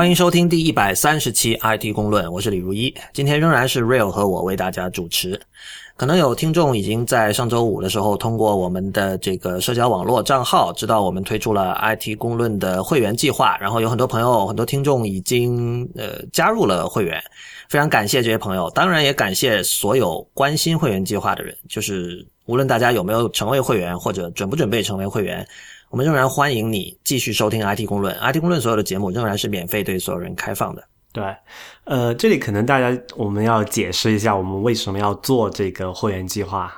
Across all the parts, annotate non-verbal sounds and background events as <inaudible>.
欢迎收听第一百三十期 IT 公论，我是李如一。今天仍然是 Real 和我为大家主持。可能有听众已经在上周五的时候通过我们的这个社交网络账号知道我们推出了 IT 公论的会员计划，然后有很多朋友、很多听众已经呃加入了会员，非常感谢这些朋友，当然也感谢所有关心会员计划的人，就是无论大家有没有成为会员或者准不准备成为会员。我们仍然欢迎你继续收听 IT 公论，IT 公论所有的节目仍然是免费对所有人开放的。对，呃，这里可能大家我们要解释一下，我们为什么要做这个会员计划。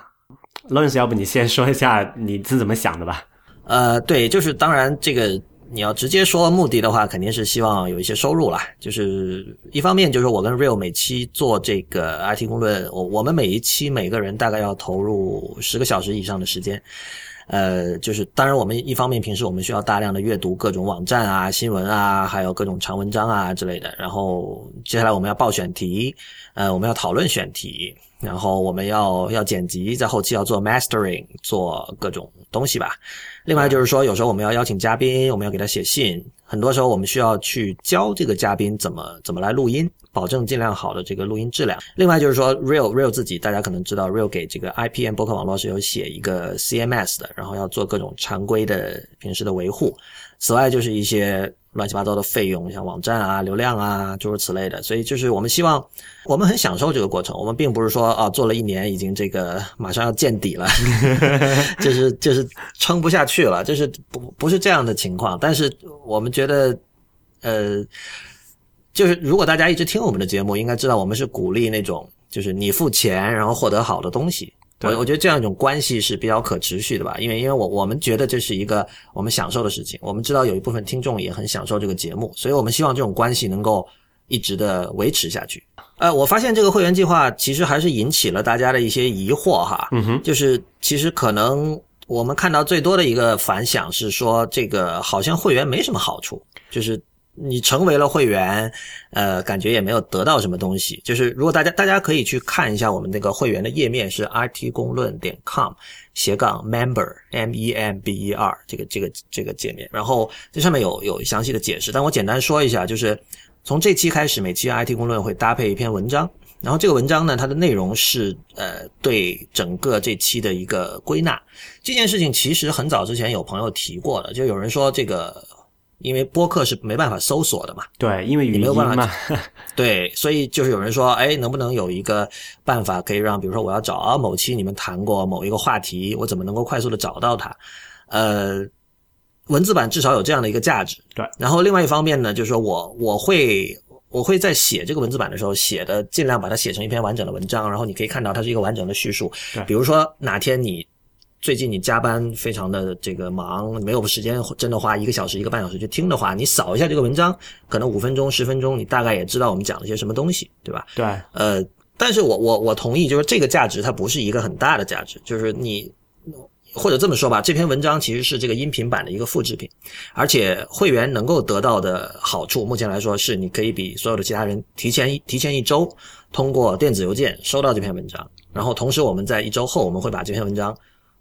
Lawrence，要不你先说一下你是怎么想的吧？呃，对，就是当然这个你要直接说目的的话，肯定是希望有一些收入啦。就是一方面就是我跟 Real 每期做这个 IT 公论，我我们每一期每个人大概要投入十个小时以上的时间。呃，就是当然，我们一方面平时我们需要大量的阅读各种网站啊、新闻啊，还有各种长文章啊之类的。然后接下来我们要报选题，呃，我们要讨论选题，然后我们要要剪辑，在后期要做 mastering，做各种东西吧。另外就是说，有时候我们要邀请嘉宾，我们要给他写信。很多时候我们需要去教这个嘉宾怎么怎么来录音，保证尽量好的这个录音质量。另外就是说，Real Real 自己大家可能知道，Real 给这个 IPM 博客网络是有写一个 CMS 的，然后要做各种常规的平时的维护。此外就是一些。乱七八糟的费用，像网站啊、流量啊，诸如此类的。所以就是我们希望，我们很享受这个过程。我们并不是说啊，做了一年已经这个马上要见底了，<laughs> 就是就是撑不下去了，就是不不是这样的情况。但是我们觉得，呃，就是如果大家一直听我们的节目，应该知道我们是鼓励那种，就是你付钱然后获得好的东西。我我觉得这样一种关系是比较可持续的吧，因为因为我我们觉得这是一个我们享受的事情，我们知道有一部分听众也很享受这个节目，所以我们希望这种关系能够一直的维持下去。呃，我发现这个会员计划其实还是引起了大家的一些疑惑哈，嗯哼，就是其实可能我们看到最多的一个反响是说，这个好像会员没什么好处，就是。你成为了会员，呃，感觉也没有得到什么东西。就是如果大家大家可以去看一下我们那个会员的页面，是 rt 公论点 com 斜杠 member m e m b e r 这个这个这个界面，然后这上面有有详细的解释。但我简单说一下，就是从这期开始，每期 IT 公论会搭配一篇文章，然后这个文章呢，它的内容是呃对整个这期的一个归纳。这件事情其实很早之前有朋友提过了，就有人说这个。因为播客是没办法搜索的嘛，对，因为语音嘛，<laughs> 对，所以就是有人说，哎，能不能有一个办法可以让，比如说我要找啊某期你们谈过某一个话题，我怎么能够快速的找到它？呃，文字版至少有这样的一个价值，对。然后另外一方面呢，就是说我我会我会在写这个文字版的时候写的尽量把它写成一篇完整的文章，然后你可以看到它是一个完整的叙述，对。比如说哪天你。最近你加班非常的这个忙，没有时间真的花一个小时一个半小时去听的话，你扫一下这个文章，可能五分钟十分钟，你大概也知道我们讲了些什么东西，对吧？对。呃，但是我我我同意，就是这个价值它不是一个很大的价值，就是你或者这么说吧，这篇文章其实是这个音频版的一个复制品，而且会员能够得到的好处，目前来说是你可以比所有的其他人提前提前一周通过电子邮件收到这篇文章，然后同时我们在一周后我们会把这篇文章。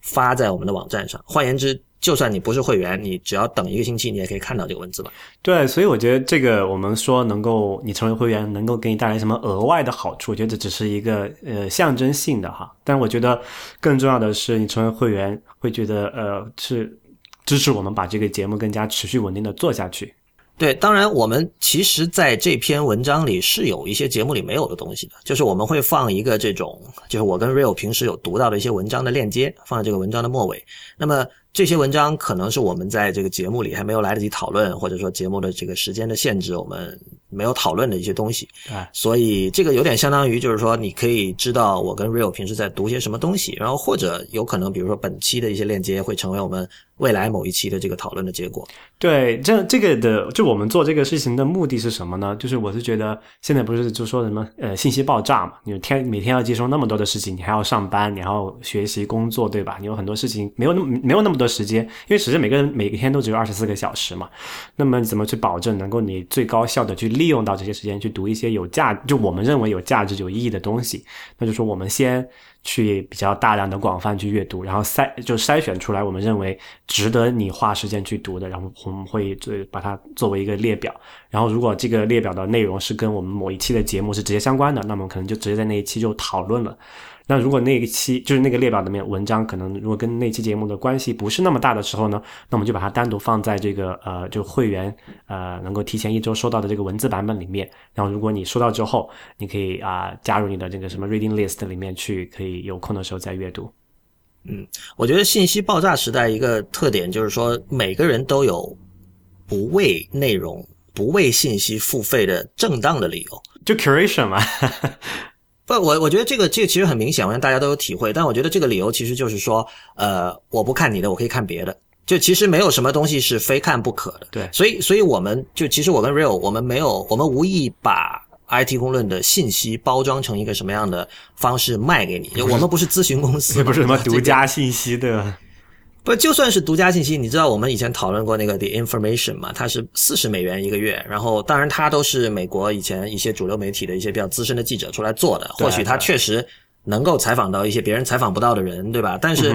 发在我们的网站上。换言之，就算你不是会员，你只要等一个星期，你也可以看到这个文字吧？对，所以我觉得这个我们说能够你成为会员，能够给你带来什么额外的好处？我觉得这只是一个呃象征性的哈。但我觉得更重要的是，你成为会员会觉得呃是支持我们把这个节目更加持续稳定的做下去。对，当然，我们其实在这篇文章里是有一些节目里没有的东西的，就是我们会放一个这种，就是我跟 Real 平时有读到的一些文章的链接，放在这个文章的末尾。那么这些文章可能是我们在这个节目里还没有来得及讨论，或者说节目的这个时间的限制，我们没有讨论的一些东西。所以这个有点相当于就是说，你可以知道我跟 Real 平时在读些什么东西，然后或者有可能，比如说本期的一些链接会成为我们。未来某一期的这个讨论的结果，对，这这个的，就我们做这个事情的目的是什么呢？就是我是觉得现在不是就说什么呃信息爆炸嘛，你天每天要接收那么多的事情，你还要上班，你还要学习工作，对吧？你有很多事情没有那么没有那么多时间，因为其实每个人每天都只有二十四个小时嘛。那么怎么去保证能够你最高效的去利用到这些时间去读一些有价，就我们认为有价值、有意义的东西。那就说我们先去比较大量的、广泛去阅读，然后筛就筛选出来我们认为值得你花时间去读的，然后我们会就把它作为一个列表。然后如果这个列表的内容是跟我们某一期的节目是直接相关的，那么可能就直接在那一期就讨论了。那如果那一期就是那个列表里面文章，可能如果跟那期节目的关系不是那么大的时候呢，那我们就把它单独放在这个呃，就会员呃能够提前一周收到的这个文字版本里面。然后如果你收到之后，你可以啊加入你的这个什么 reading list 里面去，可以有空的时候再阅读。嗯，我觉得信息爆炸时代一个特点就是说，每个人都有不为内容、不为信息付费的正当的理由，就 curation 嘛。<laughs> <laughs> 不，我我觉得这个这个其实很明显，我想大家都有体会。但我觉得这个理由其实就是说，呃，我不看你的，我可以看别的。就其实没有什么东西是非看不可的。对，所以所以我们就其实我跟 Real 我们没有，我们无意把 IT 公论的信息包装成一个什么样的方式卖给你。我们不是咨询公司，<laughs> 也不是什么独家信息的。不，就算是独家信息，你知道我们以前讨论过那个 The Information 嘛？它是四十美元一个月，然后当然它都是美国以前一些主流媒体的一些比较资深的记者出来做的，或许他确实能够采访到一些别人采访不到的人，对吧？但是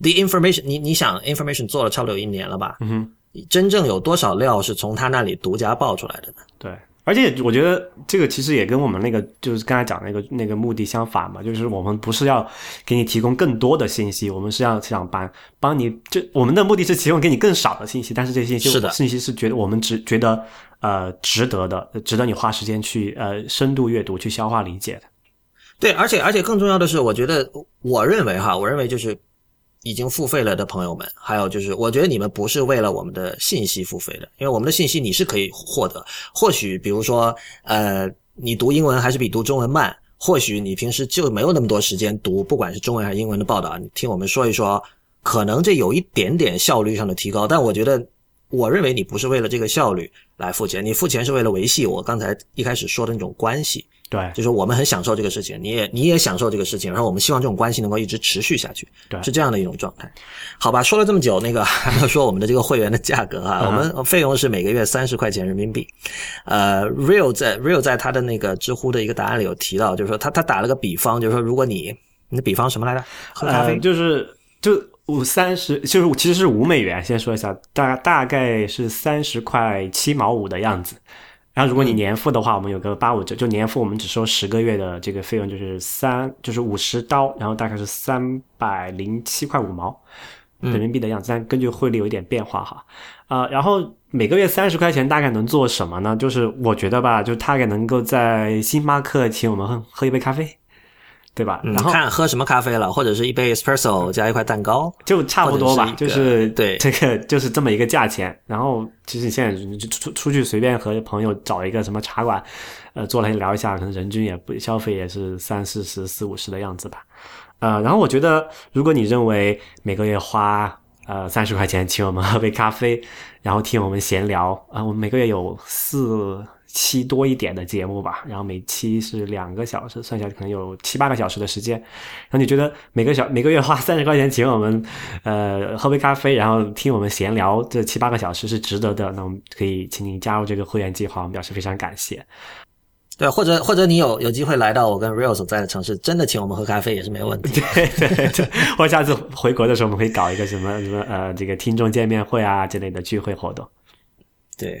The Information，你你想 Information 做了差不多有一年了吧？嗯哼，真正有多少料是从他那里独家爆出来的呢？对。而且我觉得这个其实也跟我们那个就是刚才讲那个那个目的相反嘛，就是我们不是要给你提供更多的信息，我们是要想帮帮你，就我们的目的是提供给你更少的信息，但是这些信息是的信息是觉得我们值觉得呃值得的，值得你花时间去呃深度阅读去消化理解的。对，而且而且更重要的是，我觉得我认为哈，我认为就是。已经付费了的朋友们，还有就是，我觉得你们不是为了我们的信息付费的，因为我们的信息你是可以获得。或许比如说，呃，你读英文还是比读中文慢，或许你平时就没有那么多时间读，不管是中文还是英文的报道，你听我们说一说，可能这有一点点效率上的提高。但我觉得，我认为你不是为了这个效率来付钱，你付钱是为了维系我刚才一开始说的那种关系。对，就是我们很享受这个事情，你也你也享受这个事情，然后我们希望这种关系能够一直持续下去，对，是这样的一种状态。好吧，说了这么久，那个还要 <laughs> 说我们的这个会员的价格啊，我们费用是每个月三十块钱人民币。呃，Real 在 Real 在他的那个知乎的一个答案里有提到，就是说他他打了个比方，就是说如果你你的比方什么来着？喝咖啡就是就五三十，就是其实是五美元。先说一下，大大概是三十块七毛五的样子。然后如果你年付的话，我们有个八五折，就年付我们只收十个月的这个费用，就是三就是五十刀，然后大概是三百零七块五毛人民币的样子，但根据汇率有一点变化哈。啊，然后每个月三十块钱大概能做什么呢？就是我觉得吧，就大概能够在星巴克请我们喝喝一杯咖啡。对吧？然后看喝什么咖啡了，或者是一杯 espresso 加一块蛋糕，就差不多吧。就是对这个就是这么一个价钱。然后其实你现在出出去随便和朋友找一个什么茶馆，呃，坐来聊一下，可能人均也不消费也是三四十、四五十的样子吧。呃，然后我觉得，如果你认为每个月花呃三十块钱请我们喝杯咖啡，然后听我们闲聊啊，我们每个月有四。期多一点的节目吧，然后每期是两个小时，算下来可能有七八个小时的时间。然后你觉得每个小每个月花三十块钱请我们，呃，喝杯咖啡，然后听我们闲聊这七八个小时是值得的，那我们可以请你加入这个会员计划，我们表示非常感谢。对，或者或者你有有机会来到我跟 Real 所在的城市，真的请我们喝咖啡也是没有问题。<laughs> 对对对，或下次回国的时候，我们可以搞一个什么什么呃这个听众见面会啊之类的聚会活动。对。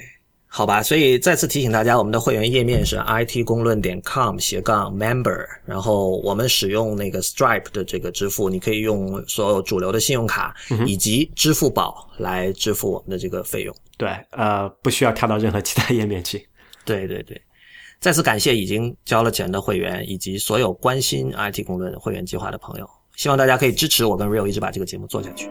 好吧，所以再次提醒大家，我们的会员页面是 it 公论点 com 斜杠 member，然后我们使用那个 Stripe 的这个支付，你可以用所有主流的信用卡以及支付宝来支付我们的这个费用。对，呃，不需要跳到任何其他页面去。对对对，再次感谢已经交了钱的会员以及所有关心 IT 公论会员计划的朋友，希望大家可以支持我跟 Real 一直把这个节目做下去。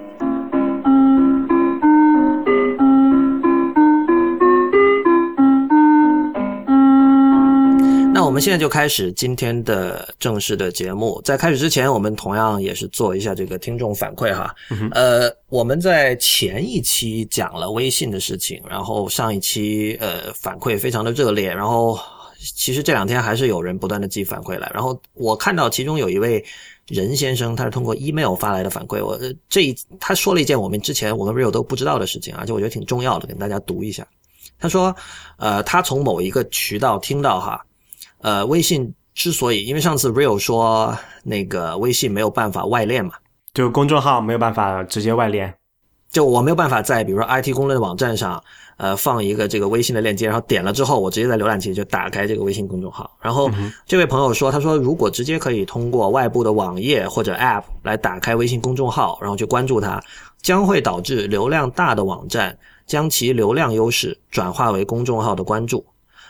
我们现在就开始今天的正式的节目。在开始之前，我们同样也是做一下这个听众反馈哈。呃，我们在前一期讲了微信的事情，然后上一期呃反馈非常的热烈，然后其实这两天还是有人不断的寄反馈来。然后我看到其中有一位任先生，他是通过 email 发来的反馈。我这他说了一件我们之前我们 real 都不知道的事情，而且我觉得挺重要的，跟大家读一下。他说，呃，他从某一个渠道听到哈，呃，微信之所以因为上次 Real 说那个微信没有办法外链嘛，就公众号没有办法直接外链，就我没有办法在比如说 IT 公论的网站上。呃，放一个这个微信的链接，然后点了之后，我直接在浏览器就打开这个微信公众号。然后这位朋友说，他说如果直接可以通过外部的网页或者 App 来打开微信公众号，然后去关注它，将会导致流量大的网站将其流量优势转化为公众号的关注，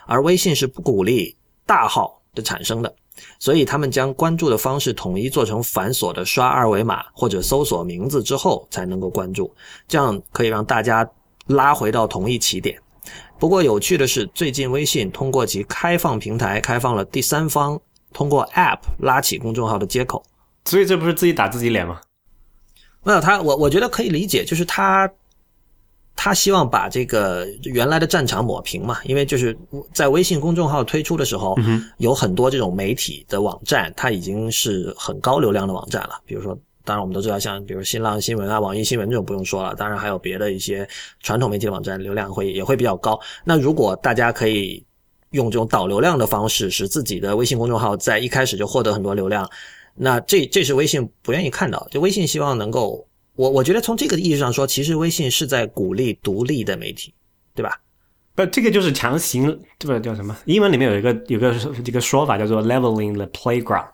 而微信是不鼓励大号的产生的，所以他们将关注的方式统一做成繁琐的刷二维码或者搜索名字之后才能够关注，这样可以让大家。拉回到同一起点。不过有趣的是，最近微信通过其开放平台开放了第三方通过 App 拉起公众号的接口。所以这不是自己打自己脸吗？没有他，我我觉得可以理解，就是他他希望把这个原来的战场抹平嘛。因为就是在微信公众号推出的时候，有很多这种媒体的网站，它已经是很高流量的网站了，比如说。当然，我们都知道，像比如新浪新闻啊、网易新闻这种不用说了。当然，还有别的一些传统媒体的网站，流量会也会比较高。那如果大家可以用这种导流量的方式，使自己的微信公众号在一开始就获得很多流量，那这这是微信不愿意看到。就微信希望能够，我我觉得从这个意义上说，其实微信是在鼓励独立的媒体，对吧？不，这个就是强行，这个叫什么？英文里面有一个有个这个说法叫做 leveling the playground，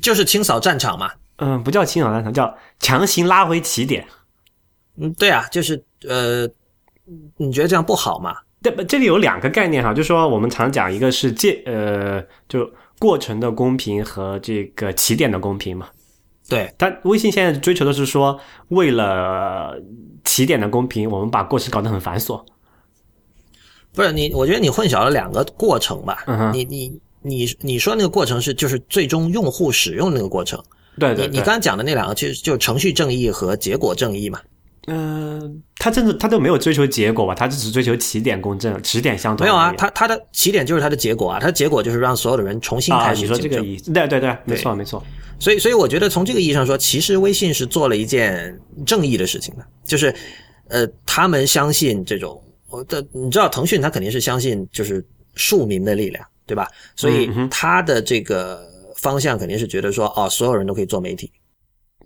就是清扫战场嘛。嗯，不叫清扫战场，叫强行拉回起点。嗯，对啊，就是呃，你觉得这样不好吗？这这里有两个概念哈，就说我们常讲一个是介呃，就过程的公平和这个起点的公平嘛。对，但微信现在追求的是说，为了起点的公平，我们把过程搞得很繁琐。不是你，我觉得你混淆了两个过程吧？你你你你说那个过程是就是最终用户使用那个过程。对对，你你刚刚讲的那两个，其实就是程序正义和结果正义嘛。嗯，他真的他都没有追求结果吧？他只是追求起点公正，起点相同。没有啊，他他的起点就是他的结果啊，他的结果就是让所有的人重新开始。你说这个意思？对对对，没错没错。所以所以我觉得从这个意义上说，其实微信是做了一件正义的事情的，就是呃，他们相信这种，我的你知道，腾讯他肯定是相信就是庶民的力量，对吧？所以他的这个。方向肯定是觉得说，哦，所有人都可以做媒体，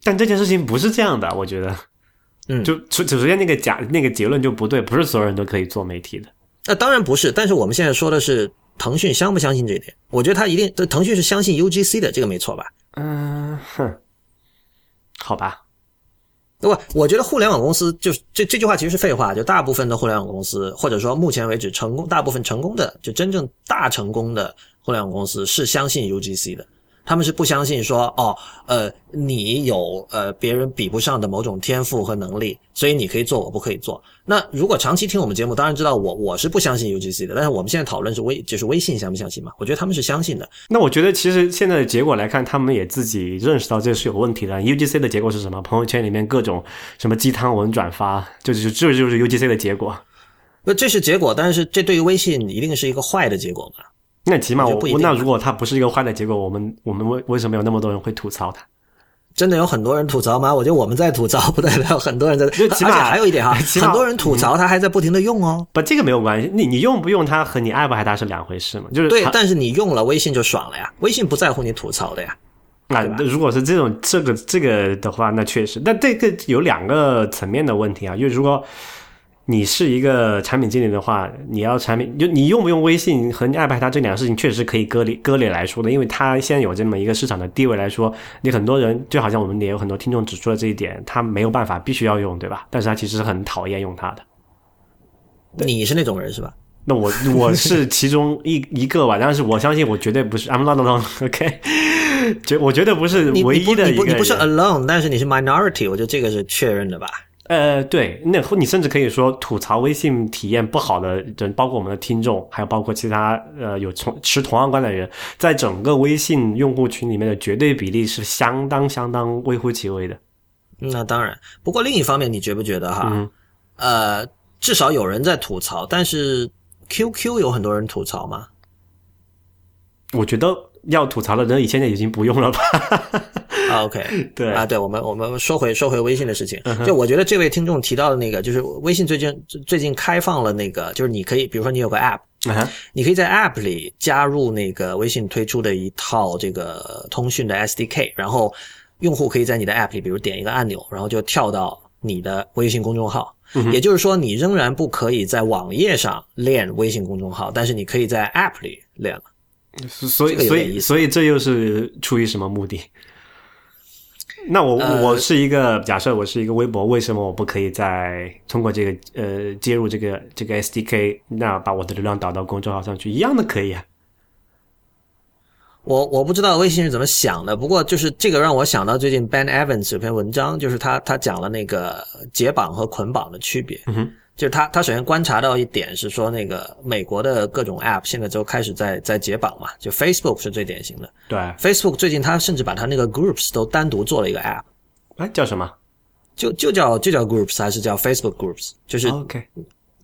但这件事情不是这样的，我觉得，嗯，就首首先那个假那个结论就不对，不是所有人都可以做媒体的。那当然不是，但是我们现在说的是腾讯相不相信这一点？我觉得他一定，腾讯是相信 UGC 的，这个没错吧？嗯，哼，好吧。不，我觉得互联网公司就是这这句话其实是废话，就大部分的互联网公司，或者说目前为止成功大部分成功的，就真正大成功的互联网公司是相信 UGC 的。他们是不相信说哦，呃，你有呃别人比不上的某种天赋和能力，所以你可以做，我不可以做。那如果长期听我们节目，当然知道我我是不相信 UGC 的。但是我们现在讨论是微，就是微信相不相信嘛？我觉得他们是相信的。那我觉得其实现在的结果来看，他们也自己认识到这是有问题的。UGC 的结果是什么？朋友圈里面各种什么鸡汤文转发，就是这就是 UGC 的结果。那这是结果，但是这对于微信一定是一个坏的结果嘛？那起码我那如果它不是一个坏的结果，我们我们为为什么有那么多人会吐槽它？<laughs> 真的有很多人吐槽吗？我觉得我们在吐槽，<laughs> 不代表很多人在。而且还有一点哈，很多人吐槽它还在不停的用哦。不，这个没有关系。你你用不用它和你爱不爱它是两回事嘛？就是对，但是你用了微信就爽了呀。微信不在乎你吐槽的呀。那如果是这种这个这个的话，那确实。但这个有两个层面的问题啊，因为如果。你是一个产品经理的话，你要产品就你用不用微信和你爱不爱它这两个事情，确实是可以割裂割裂来说的，因为它现在有这么一个市场的地位来说，你很多人就好像我们也有很多听众指出了这一点，他没有办法必须要用，对吧？但是他其实很讨厌用它的。你是那种人是吧？<laughs> 那我我是其中一一个吧，但是我相信我绝对不是 I'm not alone，OK？<laughs> 绝我绝对不是唯一的一个，你不是 alone，但是你是 minority，我觉得这个是确认的吧。呃，对，那你甚至可以说吐槽微信体验不好的人，包括我们的听众，还有包括其他呃有从持同样观点的人，在整个微信用户群里面的绝对比例是相当相当微乎其微的。那当然，不过另一方面，你觉不觉得哈？呃，至少有人在吐槽，但是 QQ 有很多人吐槽吗？我觉得要吐槽的人，现在已经不用了吧。啊 OK，<laughs> 对啊，对，我们我们说回说回微信的事情，就我觉得这位听众提到的那个，就是微信最近最近开放了那个，就是你可以，比如说你有个 App，你可以在 App 里加入那个微信推出的一套这个通讯的 SDK，然后用户可以在你的 App 里，比如点一个按钮，然后就跳到你的微信公众号。也就是说，你仍然不可以在网页上练微信公众号，但是你可以在 App 里练了。所以所以所以这又是出于什么目的？那我、呃我是一个假设，我是一个微博，为什么我不可以在通过这个呃接入这个这个 SDK，那把我的流量导到公众号上去，一样的可以啊？我我不知道微信是怎么想的，不过就是这个让我想到最近 Ben Evans 有篇文章，就是他他讲了那个解绑和捆绑的区别。就是他他首先观察到一点是说，那个美国的各种 App 现在都开始在在解绑嘛，就 Facebook 是最典型的。对，Facebook 最近他甚至把他那个 Groups 都单独做了一个 App，哎，叫什么就就叫就叫 Groups 还是叫 Facebook Groups？就是？OK，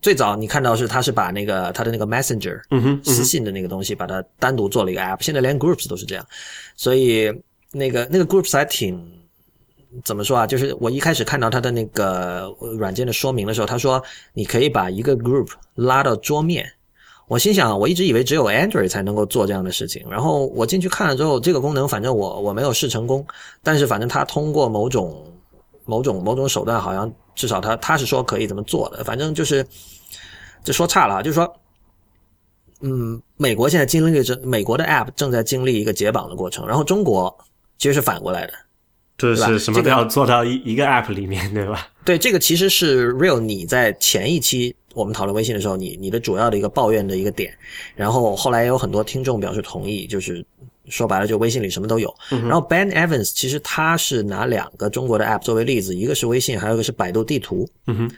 最早你看到是他是把那个他的那个 Messenger 嗯哼，私信的那个东西，把它单独做了一个 app，现在连 Groups 都是这样，所以那个那个 Groups 还挺怎么说啊？就是我一开始看到它的那个软件的说明的时候，他说你可以把一个 group 拉到桌面。我心想，我一直以为只有 Android 才能够做这样的事情。然后我进去看了之后，这个功能反正我我没有试成功，但是反正它通过某种某种某种手段，好像至少他他是说可以这么做的。反正就是这说差了啊，就是说嗯，美国现在经历着美国的 App 正在经历一个解绑的过程，然后中国其实是反过来的。就是什么都这个要做到一一个 App 里面，对吧？<laughs> 对，这个其实是 Real 你在前一期我们讨论微信的时候，你你的主要的一个抱怨的一个点，然后后来也有很多听众表示同意，就是说白了，就微信里什么都有。然后 Ben Evans 其实他是拿两个中国的 App 作为例子，一个是微信，还有一个是百度地图。嗯哼，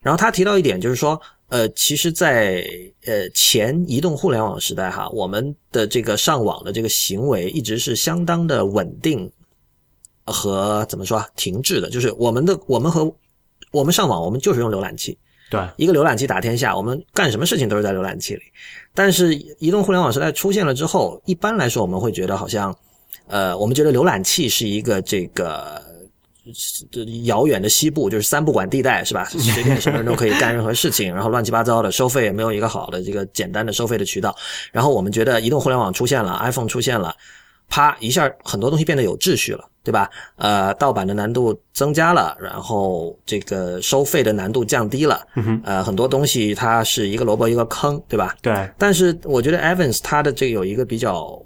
然后他提到一点，就是说，呃，其实在，呃前移动互联网时代哈，我们的这个上网的这个行为一直是相当的稳定和怎么说啊停滞的，就是我们的我们和我们上网，我们就是用浏览器，对，一个浏览器打天下，我们干什么事情都是在浏览器里。但是移动互联网时代出现了之后，一般来说我们会觉得好像，呃，我们觉得浏览器是一个这个这遥远的西部，就是三不管地带，是吧？<laughs> 随便什么人都可以干任何事情，然后乱七八糟的，收费也没有一个好的这个简单的收费的渠道。然后我们觉得移动互联网出现了，iPhone 出现了，啪一下很多东西变得有秩序了，对吧？呃，盗版的难度增加了，然后这个收费的难度降低了，嗯呃，很多东西它是一个萝卜一个坑，对吧？对，但是我觉得 Evans 他的这个有一个比较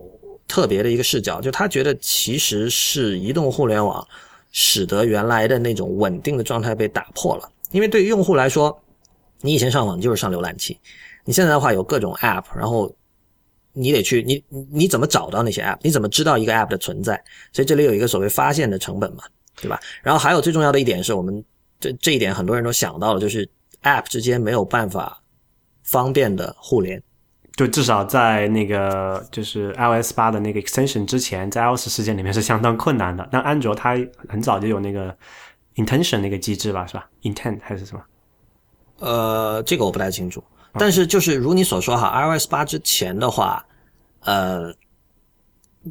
特别的一个视角，就他觉得其实是移动互联网使得原来的那种稳定的状态被打破了。因为对于用户来说，你以前上网就是上浏览器，你现在的话有各种 App，然后你得去你你你怎么找到那些 App？你怎么知道一个 App 的存在？所以这里有一个所谓发现的成本嘛，对吧？然后还有最重要的一点是我们这这一点很多人都想到了，就是 App 之间没有办法方便的互联。就至少在那个就是 iOS 八的那个 extension 之前，在 iOS 世界里面是相当困难的。但安卓它很早就有那个 intention 那个机制吧，是吧？intent 还是什么？呃，这个我不太清楚，但是就是如你所说哈，iOS 八之前的话，呃，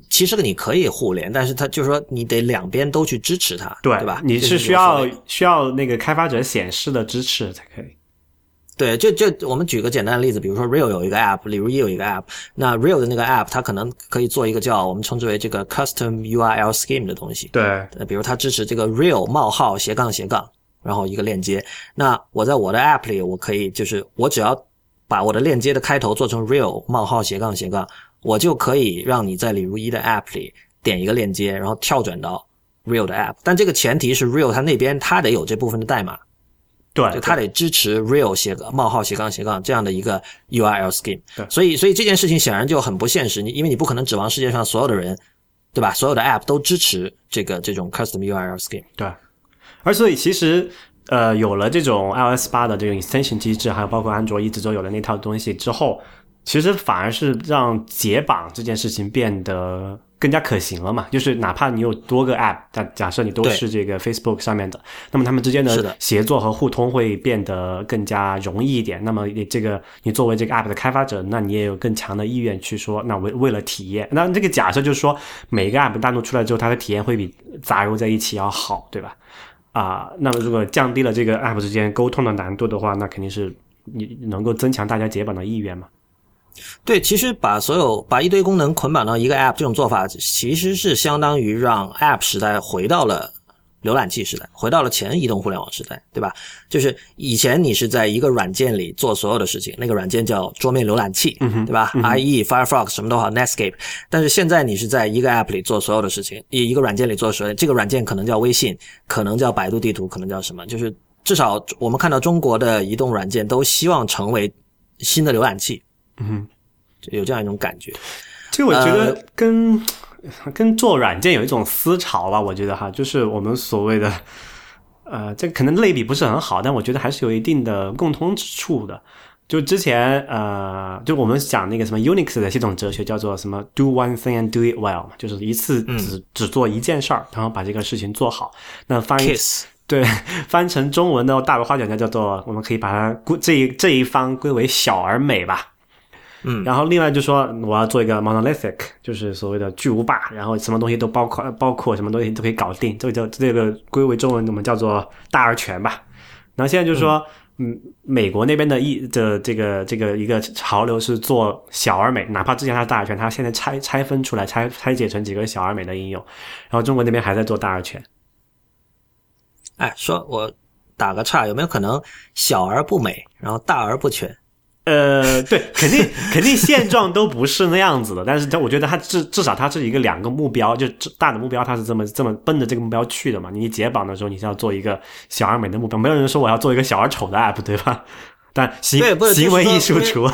其实你可以互联，但是它就是说你得两边都去支持它，对吧？你是需要需要那个开发者显示的支持才可以。对，就就我们举个简单的例子，比如说 Real 有一个 App，李如一有一个 App，那 Real 的那个 App 它可能可以做一个叫我们称之为这个 Custom URL Scheme 的东西，对，呃，比如它支持这个 real 冒号斜杠斜杠，然后一个链接。那我在我的 app 里，我可以就是我只要把我的链接的开头做成 real 冒号斜杠斜杠，我就可以让你在李如一的 app 里点一个链接，然后跳转到 real 的 app。但这个前提是 real 它那边它得有这部分的代码，对，就它得支持 real 斜杠冒号斜杠斜杠这样的一个 URL scheme 对。所以，所以这件事情显然就很不现实，你因为你不可能指望世界上所有的人，对吧？所有的 app 都支持这个这种 custom URL scheme。对，而所以其实呃，有了这种 iOS 八的这个 extension 机制，还有包括安卓一直都有的那套东西之后，其实反而是让解绑这件事情变得更加可行了嘛。就是哪怕你有多个 App，但假设你都是这个 Facebook 上面的，那么他们之间的协作和互通会变得更加容易一点。那么你这个你作为这个 App 的开发者，那你也有更强的意愿去说，那为为了体验，那这个假设就是说，每一个 App 单独出来之后，它的体验会比杂糅在一起要好，对吧？啊，那么如果降低了这个 App 之间沟通的难度的话，那肯定是你能够增强大家解绑的意愿嘛。对，其实把所有把一堆功能捆绑到一个 App 这种做法，其实是相当于让 App 时代回到了浏览器时代，回到了前移动互联网时代，对吧？就是以前你是在一个软件里做所有的事情，那个软件叫桌面浏览器，对吧？IE、Firefox 什么都好，Netscape。但是现在你是在一个 App 里做所有的事情，一一个软件里做所有，这个软件可能叫微信，可能叫百度地图，可能叫什么？就是至少我们看到中国的移动软件都希望成为新的浏览器。嗯，有这样一种感觉，这个我觉得跟 <laughs> 跟做软件有一种思潮吧。我觉得哈，就是我们所谓的，呃，这可能类比不是很好，但我觉得还是有一定的共通之处的。就之前呃，就我们讲那个什么 Unix 的系统哲学，叫做什么 Do one thing and do it well 嘛，就是一次只只做一件事儿，然后把这个事情做好。那翻译 <laughs> 对翻成中文的大白话讲叫做，我们可以把它归这一这一方归为小而美吧。嗯，然后另外就说我要做一个 monolithic，就是所谓的巨无霸，然后什么东西都包括，包括什么东西都可以搞定，这个叫这个归为中文我们叫做大而全吧。然后现在就是说，嗯，美国那边的一的这个这个一个潮流是做小而美，哪怕之前它是大而全，它现在拆拆分出来，拆拆解成几个小而美的应用。然后中国那边还在做大而全。哎，说我打个岔，有没有可能小而不美，然后大而不全？呃，对，肯定肯定现状都不是那样子的，但是他我觉得他至至少他是一个两个目标，就大的目标他是这么这么奔着这个目标去的嘛。你解绑的时候你是要做一个小而美的目标，没有人说我要做一个小而丑的 app，对吧？<laughs> 但行行为艺术除外，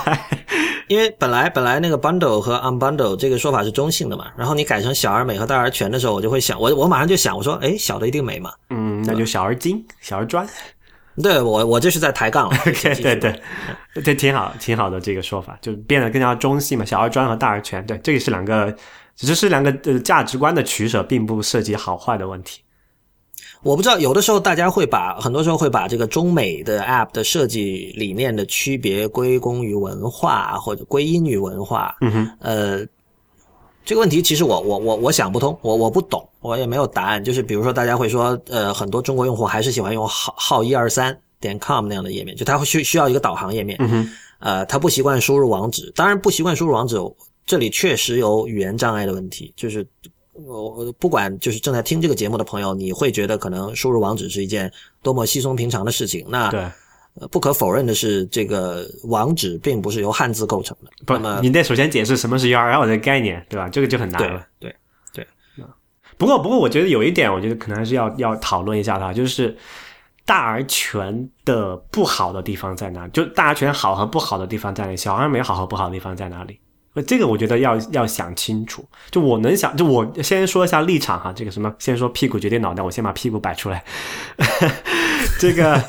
因为本来本来那个 bundle 和 unbundle 这个说法是中性的嘛，然后你改成小而美和大而全的时候，我就会想，我我马上就想，我说，哎，小的一定美嘛，嗯，那就小而精，小而专。对我，我这是在抬杠了。<laughs> 对对，这挺好，挺好的这个说法，就变得更加中性嘛。小而专和大而全，对，这个是两个，只是两个呃价值观的取舍，并不涉及好坏的问题。我不知道，有的时候大家会把，很多时候会把这个中美的 App 的设计理念的区别归功于文化，或者归因于文化。嗯哼，呃。这个问题其实我我我我想不通，我我不懂，我也没有答案。就是比如说，大家会说，呃，很多中国用户还是喜欢用号号一二三点 com 那样的页面，就他会需需要一个导航页面，呃，他不习惯输入网址。当然，不习惯输入网址，这里确实有语言障碍的问题。就是我不管，就是正在听这个节目的朋友，你会觉得可能输入网址是一件多么稀松平常的事情。那对。呃，不可否认的是，这个网址并不是由汉字构成的。不，你得首先解释什么是 URL 的概念，对吧？这个就很难了。对对对。不过，不过，我觉得有一点，我觉得可能还是要要讨论一下的，就是大而全的不好的地方在哪？就大而全好和不好的地方在哪里？小而美好和不好的地方在哪里？呃，这个我觉得要要想清楚。就我能想，就我先说一下立场哈。这个什么，先说屁股决定脑袋，我先把屁股摆出来。<laughs> 这个。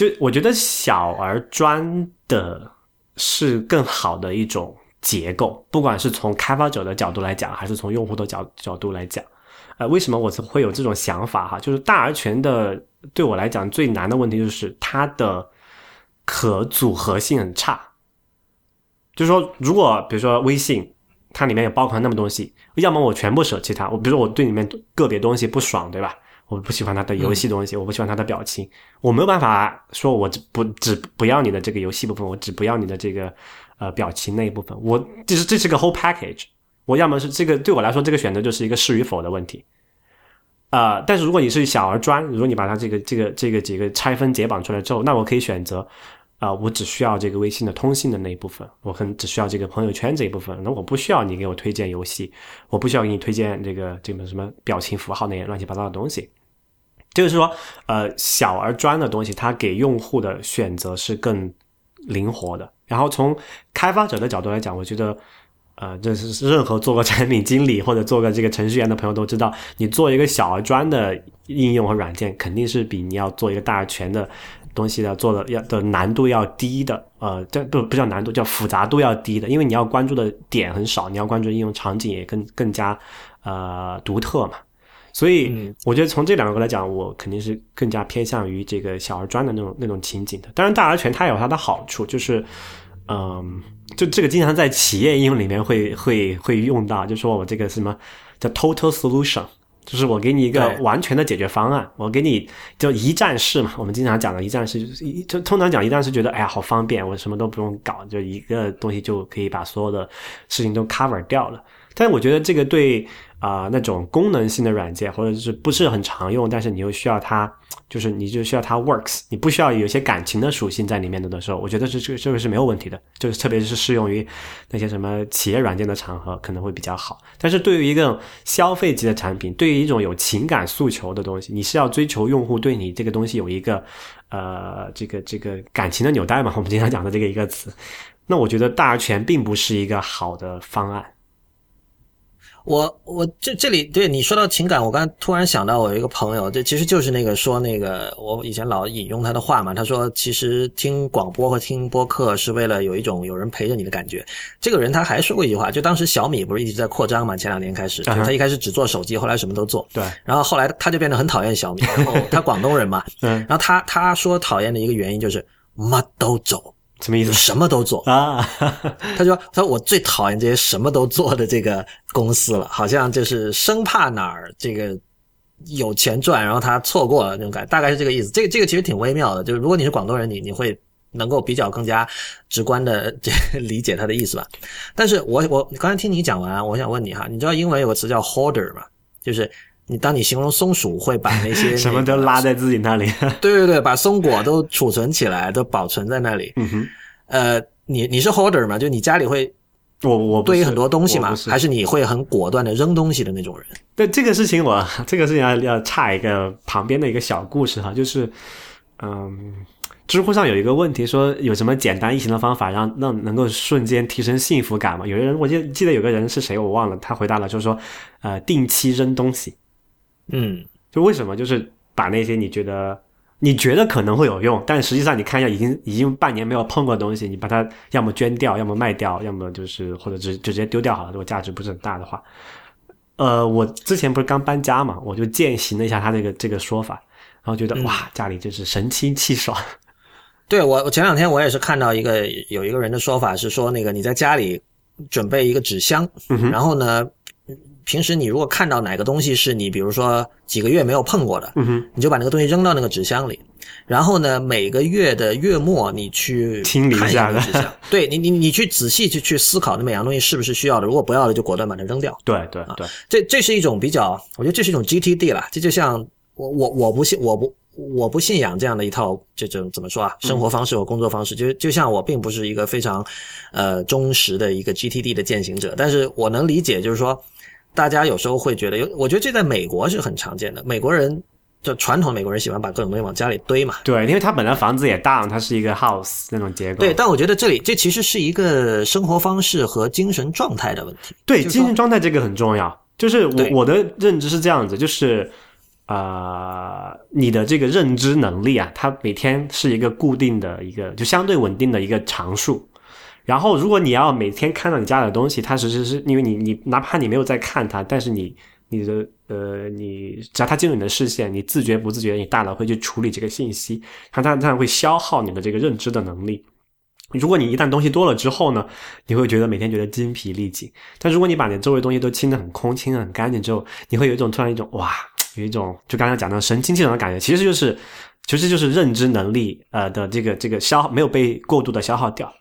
就我觉得小而专的是更好的一种结构，不管是从开发者的角度来讲，还是从用户的角角度来讲，呃，为什么我会有这种想法哈？就是大而全的对我来讲最难的问题就是它的可组合性很差。就是说，如果比如说微信，它里面有包含那么多东西，要么我全部舍弃它，我比如说我对里面个别东西不爽，对吧？我不喜欢他的游戏东西，我不喜欢他的表情，我没有办法说，我只不只不要你的这个游戏部分，我只不要你的这个呃表情那一部分，我这是这是个 whole package，我要么是这个对我来说这个选择就是一个是与否的问题，啊，但是如果你是小而专，如果你把它这个这个这个几个拆分解绑出来之后，那我可以选择啊，我只需要这个微信的通信的那一部分，我可能只需要这个朋友圈这一部分，那我不需要你给我推荐游戏，我不需要给你推荐这个这个什么表情符号那些乱七八糟的东西。就是说，呃，小而专的东西，它给用户的选择是更灵活的。然后从开发者的角度来讲，我觉得，呃，这是任何做过产品经理或者做个这个程序员的朋友都知道，你做一个小而专的应用和软件，肯定是比你要做一个大而全的东西要做的要的难度要低的。呃，这不不叫难度，叫复杂度要低的，因为你要关注的点很少，你要关注应用场景也更更加呃独特嘛。所以嗯我觉得从这两个来讲，我肯定是更加偏向于这个小而专的那种那种情景的。当然，大而全它有它的好处，就是嗯，就这个经常在企业应用里面会会会用到，就说我这个什么叫 total solution。就是我给你一个完全的解决方案，我给你就一站式嘛。我们经常讲的一站式，就是一就通常讲一站式，觉得哎呀好方便，我什么都不用搞，就一个东西就可以把所有的事情都 cover 掉了。但是我觉得这个对啊、那种功能性的软件，或者是不是很常用，但是你又需要它，就是你就需要它 works，你不需要有一些感情的属性在里面的的时候，我觉得这这个这个是没有问题的，就是特别是适用于那些什么企业软件的场合可能会比较好。但是对于一个消费级的产品，对于一种有情感诉求的东西，你是要追求用户对你这个东西有一个呃这个这个感情的纽带嘛？我们经常讲的这个一个词，那我觉得大而全并不是一个好的方案。我我这这里对你说到情感，我刚才突然想到，我有一个朋友，这其实就是那个说那个我以前老引用他的话嘛，他说其实听广播和听播客是为了有一种有人陪着你的感觉。这个人他还说过一句话，就当时小米不是一直在扩张嘛，前两年开始，他一开始只做手机，后来什么都做，对，然后后来他就变得很讨厌小米，然后他广东人嘛，<laughs> 嗯，然后他他说讨厌的一个原因就是乜都走，什么意思什么都做。啊？<laughs> 他说：“他说我最讨厌这些什么都做的这个公司了，好像就是生怕哪儿这个有钱赚，然后他错过了那种感觉，大概是这个意思。这个这个其实挺微妙的，就是如果你是广东人，你你会能够比较更加直观的这理解他的意思吧。但是我我刚才听你讲完，我想问你哈，你知道英文有个词叫 hoarder 吗？就是你当你形容松鼠会把那些 <laughs> 什么都拉在自己那里。<laughs> 对对对，把松果都储存起来，都保存在那里。嗯哼，呃，你你是 hoarder 吗？就你家里会我我对于很多东西嘛，是还是你会很果断的扔东西的那种人？对这个事情我，这个事情要要插一个旁边的一个小故事哈，就是，嗯，知乎上有一个问题说，有什么简单易行的方法让让能够瞬间提升幸福感吗？有的人我记得记得有个人是谁我忘了，他回答了，就是说，呃，定期扔东西，嗯，就为什么？就是把那些你觉得你觉得可能会有用，但实际上你看一下已经已经半年没有碰过的东西，你把它要么捐掉，要么卖掉，要么就是或者直就直接丢掉好了，如果价值不是很大的话。呃，我之前不是刚搬家嘛，我就践行了一下他这个这个说法，然后觉得、嗯。哇，家里真是神清气爽。对我我前两天我也是看到一个有一个人的说法是说，那个你在家里准备一个纸箱，嗯然后呢，平时你如果看到哪个东西是你比如说几个月没有碰过的，你就把那个东西扔到那个纸箱里，然后呢，每个月的月末你去清理一下那个纸箱，<laughs> 对你你你去仔细去去思考那每样东西是不是需要的，如果不要的就果断把它扔掉。对对对，这这是一种比较，我觉得这是一种 GTD 啦，这就像我我我不信我不我不信仰这样的一套这种怎么说啊生活方式和工作方式，就就像我并不是一个非常呃忠实的一个 GTD 的践行者，但是我能理解，就是说大家有时候会觉得，有我觉得这在美国是很常见的，美国人就传统美国人喜欢把各种东西往家里堆嘛，对，因为他本来房子也大，它是一个 house 那种结构。对，但我觉得这里这其实是一个生活方式和精神状态的问题。对，精神状态这个很重要。就是我我的认知是这样子，就是呃，你的这个认知能力啊，它每天是一个固定的一个，就相对稳定的一个常数。然后，如果你要每天看到你家里的东西，它其实是因为你你哪怕你没有在看它，但是你你的呃，你只要它进入你的视线，你自觉不自觉，你大脑会去处理这个信息，它它它会消耗你的这个认知的能力。如果你一旦东西多了之后呢，你会觉得每天觉得精疲力尽。但如果你把你周围东西都清得很空、清得很干净之后，你会有一种突然一种哇，有一种就刚刚讲的神清气爽的感觉。其实就是，其实就是认知能力呃的这个这个消耗没有被过度的消耗掉，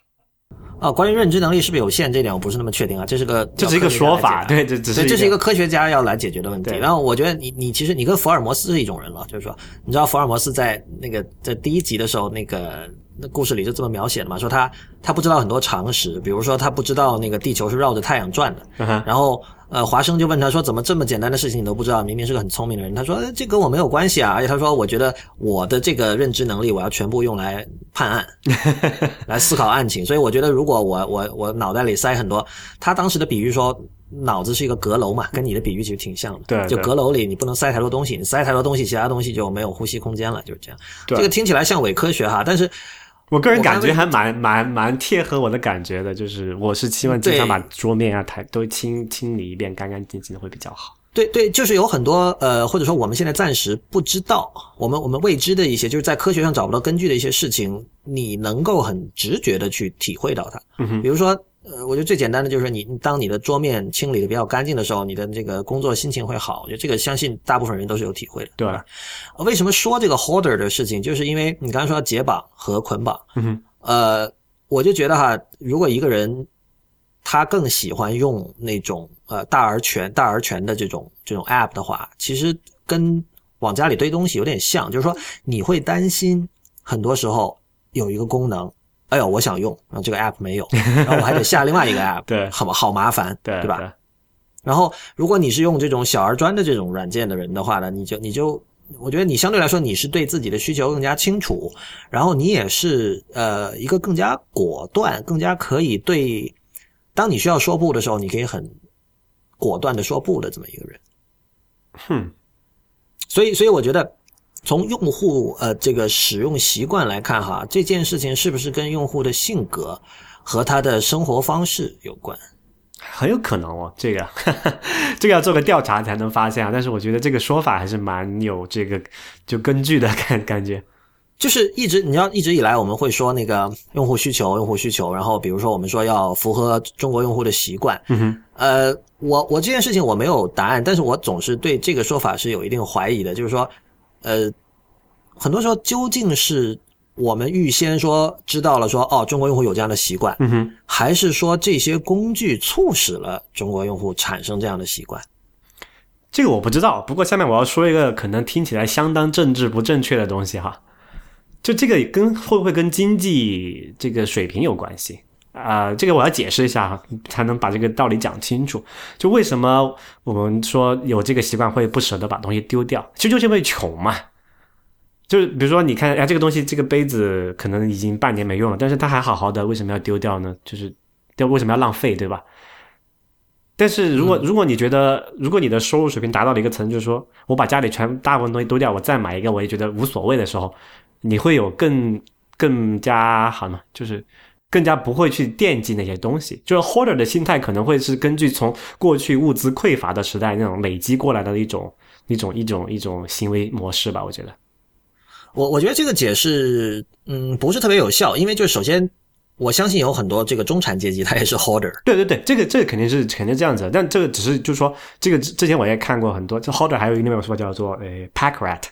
啊，关于认知能力是不是有限这点，我不是那么确定啊，这是个这是一个说法，对，这只是对，这是一个科学家要来解决的问题。然后我觉得你你其实你跟福尔摩斯是一种人了，就是说，你知道福尔摩斯在那个在第一集的时候，那个那故事里就这么描写的嘛，说他他不知道很多常识，比如说他不知道那个地球是绕着太阳转的，嗯然后呃华生就问他说，怎么这么简单的事情你都不知道？明明是个很聪明的人。他说，呃这跟我没有关系啊，而且他说，我觉得我的这个认知能力我要全部用来判案，<laughs> 来思考案情，所以我觉得如果我我我脑袋里塞很多，他当时的比喻说。脑子是一个阁楼嘛，跟你的比喻其实挺像的。就对就阁楼里你不能塞太多东西，你塞太多东西，其他东西就没有呼吸空间了，就是这样。对这个听起来像伪科学哈，但是我个人感觉还蛮蛮蛮贴合我的感觉的，就是我是希望经常把桌面啊、台都清清理一遍，干干净净的会比较好。对对，就是有很多呃，或者说我们现在暂时不知道，我们我们未知的一些，就是在科学上找不到根据的一些事情，你能够很直觉的去体会到它。嗯哼比如说，呃，我觉得最简单的就是你当你的桌面清理的比较干净的时候，你的这个工作心情会好。我觉得这个相信大部分人都是有体会的。对吧？为什么说这个 holder 的事情，就是因为你刚才说解绑和捆绑，呃，我就觉得哈，如果一个人他更喜欢用那种呃大而全、大而全的这种这种 app 的话，其实跟往家里堆东西有点像，就是说你会担心很多时候有一个功能，哎呦，我想用，然后这个 app 没有，然后我还得下另外一个 <laughs> app，对好好麻烦，对对吧？？然后，如果你是用这种小而专的这种软件的人的话呢，你就你就，我觉得你相对来说你是对自己的需求更加清楚，然后你也是呃一个更加果断、更加可以对，当你需要说不的时候，你可以很果断的说不的这么一个人。哼，所以，所以我觉得从用户呃这个使用习惯来看哈，这件事情是不是跟用户的性格和他的生活方式有关？很有可能哦，这个 <laughs> 这个要做个调查才能发现啊。但是我觉得这个说法还是蛮有这个就根据的感感觉。就是一直你要一直以来我们会说那个用户需求，用户需求，然后比如说我们说要符合中国用户的习惯，嗯哼，呃，我我这件事情我没有答案，但是我总是对这个说法是有一定怀疑的，就是说，呃，很多时候究竟是我们预先说知道了说哦中国用户有这样的习惯，嗯哼，还是说这些工具促使了中国用户产生这样的习惯？这个我不知道。不过下面我要说一个可能听起来相当政治不正确的东西哈。就这个跟会不会跟经济这个水平有关系啊、这个我要解释一下哈，才能把这个道理讲清楚。就为什么我们说有这个习惯会不舍得把东西丢掉，其实就是因为穷嘛。就是比如说，你看，哎，这个东西，这个杯子可能已经半年没用了，但是它还好好的，为什么要丢掉呢？就是，对，为什么要浪费，对吧？但是如果如果你觉得，如果你的收入水平达到了一个层，就是说我把家里全大部分东西丢掉，我再买一个，我也觉得无所谓的时候，你会有更更加好呢，就是更加不会去惦记那些东西。就是 hoarder 的心态可能会是根据从过去物资匮乏的时代那种累积过来的一种一种一种一种行为模式吧，我觉得。我我觉得这个解释，嗯，不是特别有效，因为就首先，我相信有很多这个中产阶级他也是 holder，对对对，这个这个肯定是肯定这样子，但这个只是就是说，这个之之前我也看过很多，这 holder 还有一个另外一个说法叫做呃 pack rat，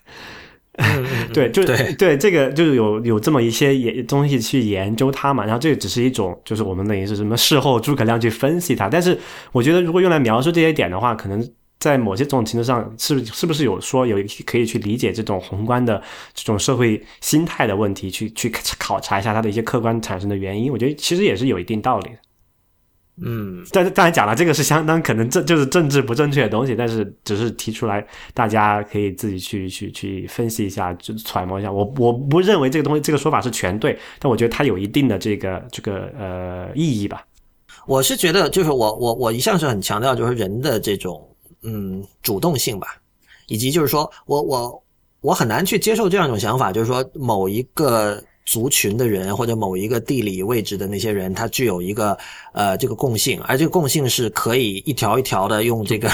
<laughs> 对，就是对。对这个就是有有这么一些研东西去研究它嘛，然后这个只是一种就是我们等于是什么事后诸葛亮去分析它，但是我觉得如果用来描述这些点的话，可能在某些这种程度上是是不是有说有可以去理解这种宏观的这种社会心态的问题，去去考察一下它的一些客观产生的原因，我觉得其实也是有一定道理的。嗯，但是当然讲了，这个是相当可能这就是政治不正确的东西，但是只是提出来，大家可以自己去去去分析一下，就揣摩一下。我我不认为这个东西这个说法是全对，但我觉得它有一定的这个这个呃意义吧。我是觉得，就是我我我一向是很强调，就是人的这种嗯主动性吧，以及就是说我我我很难去接受这样一种想法，就是说某一个族群的人或者某一个地理位置的那些人，他具有一个呃这个共性，而这个共性是可以一条一条的用这个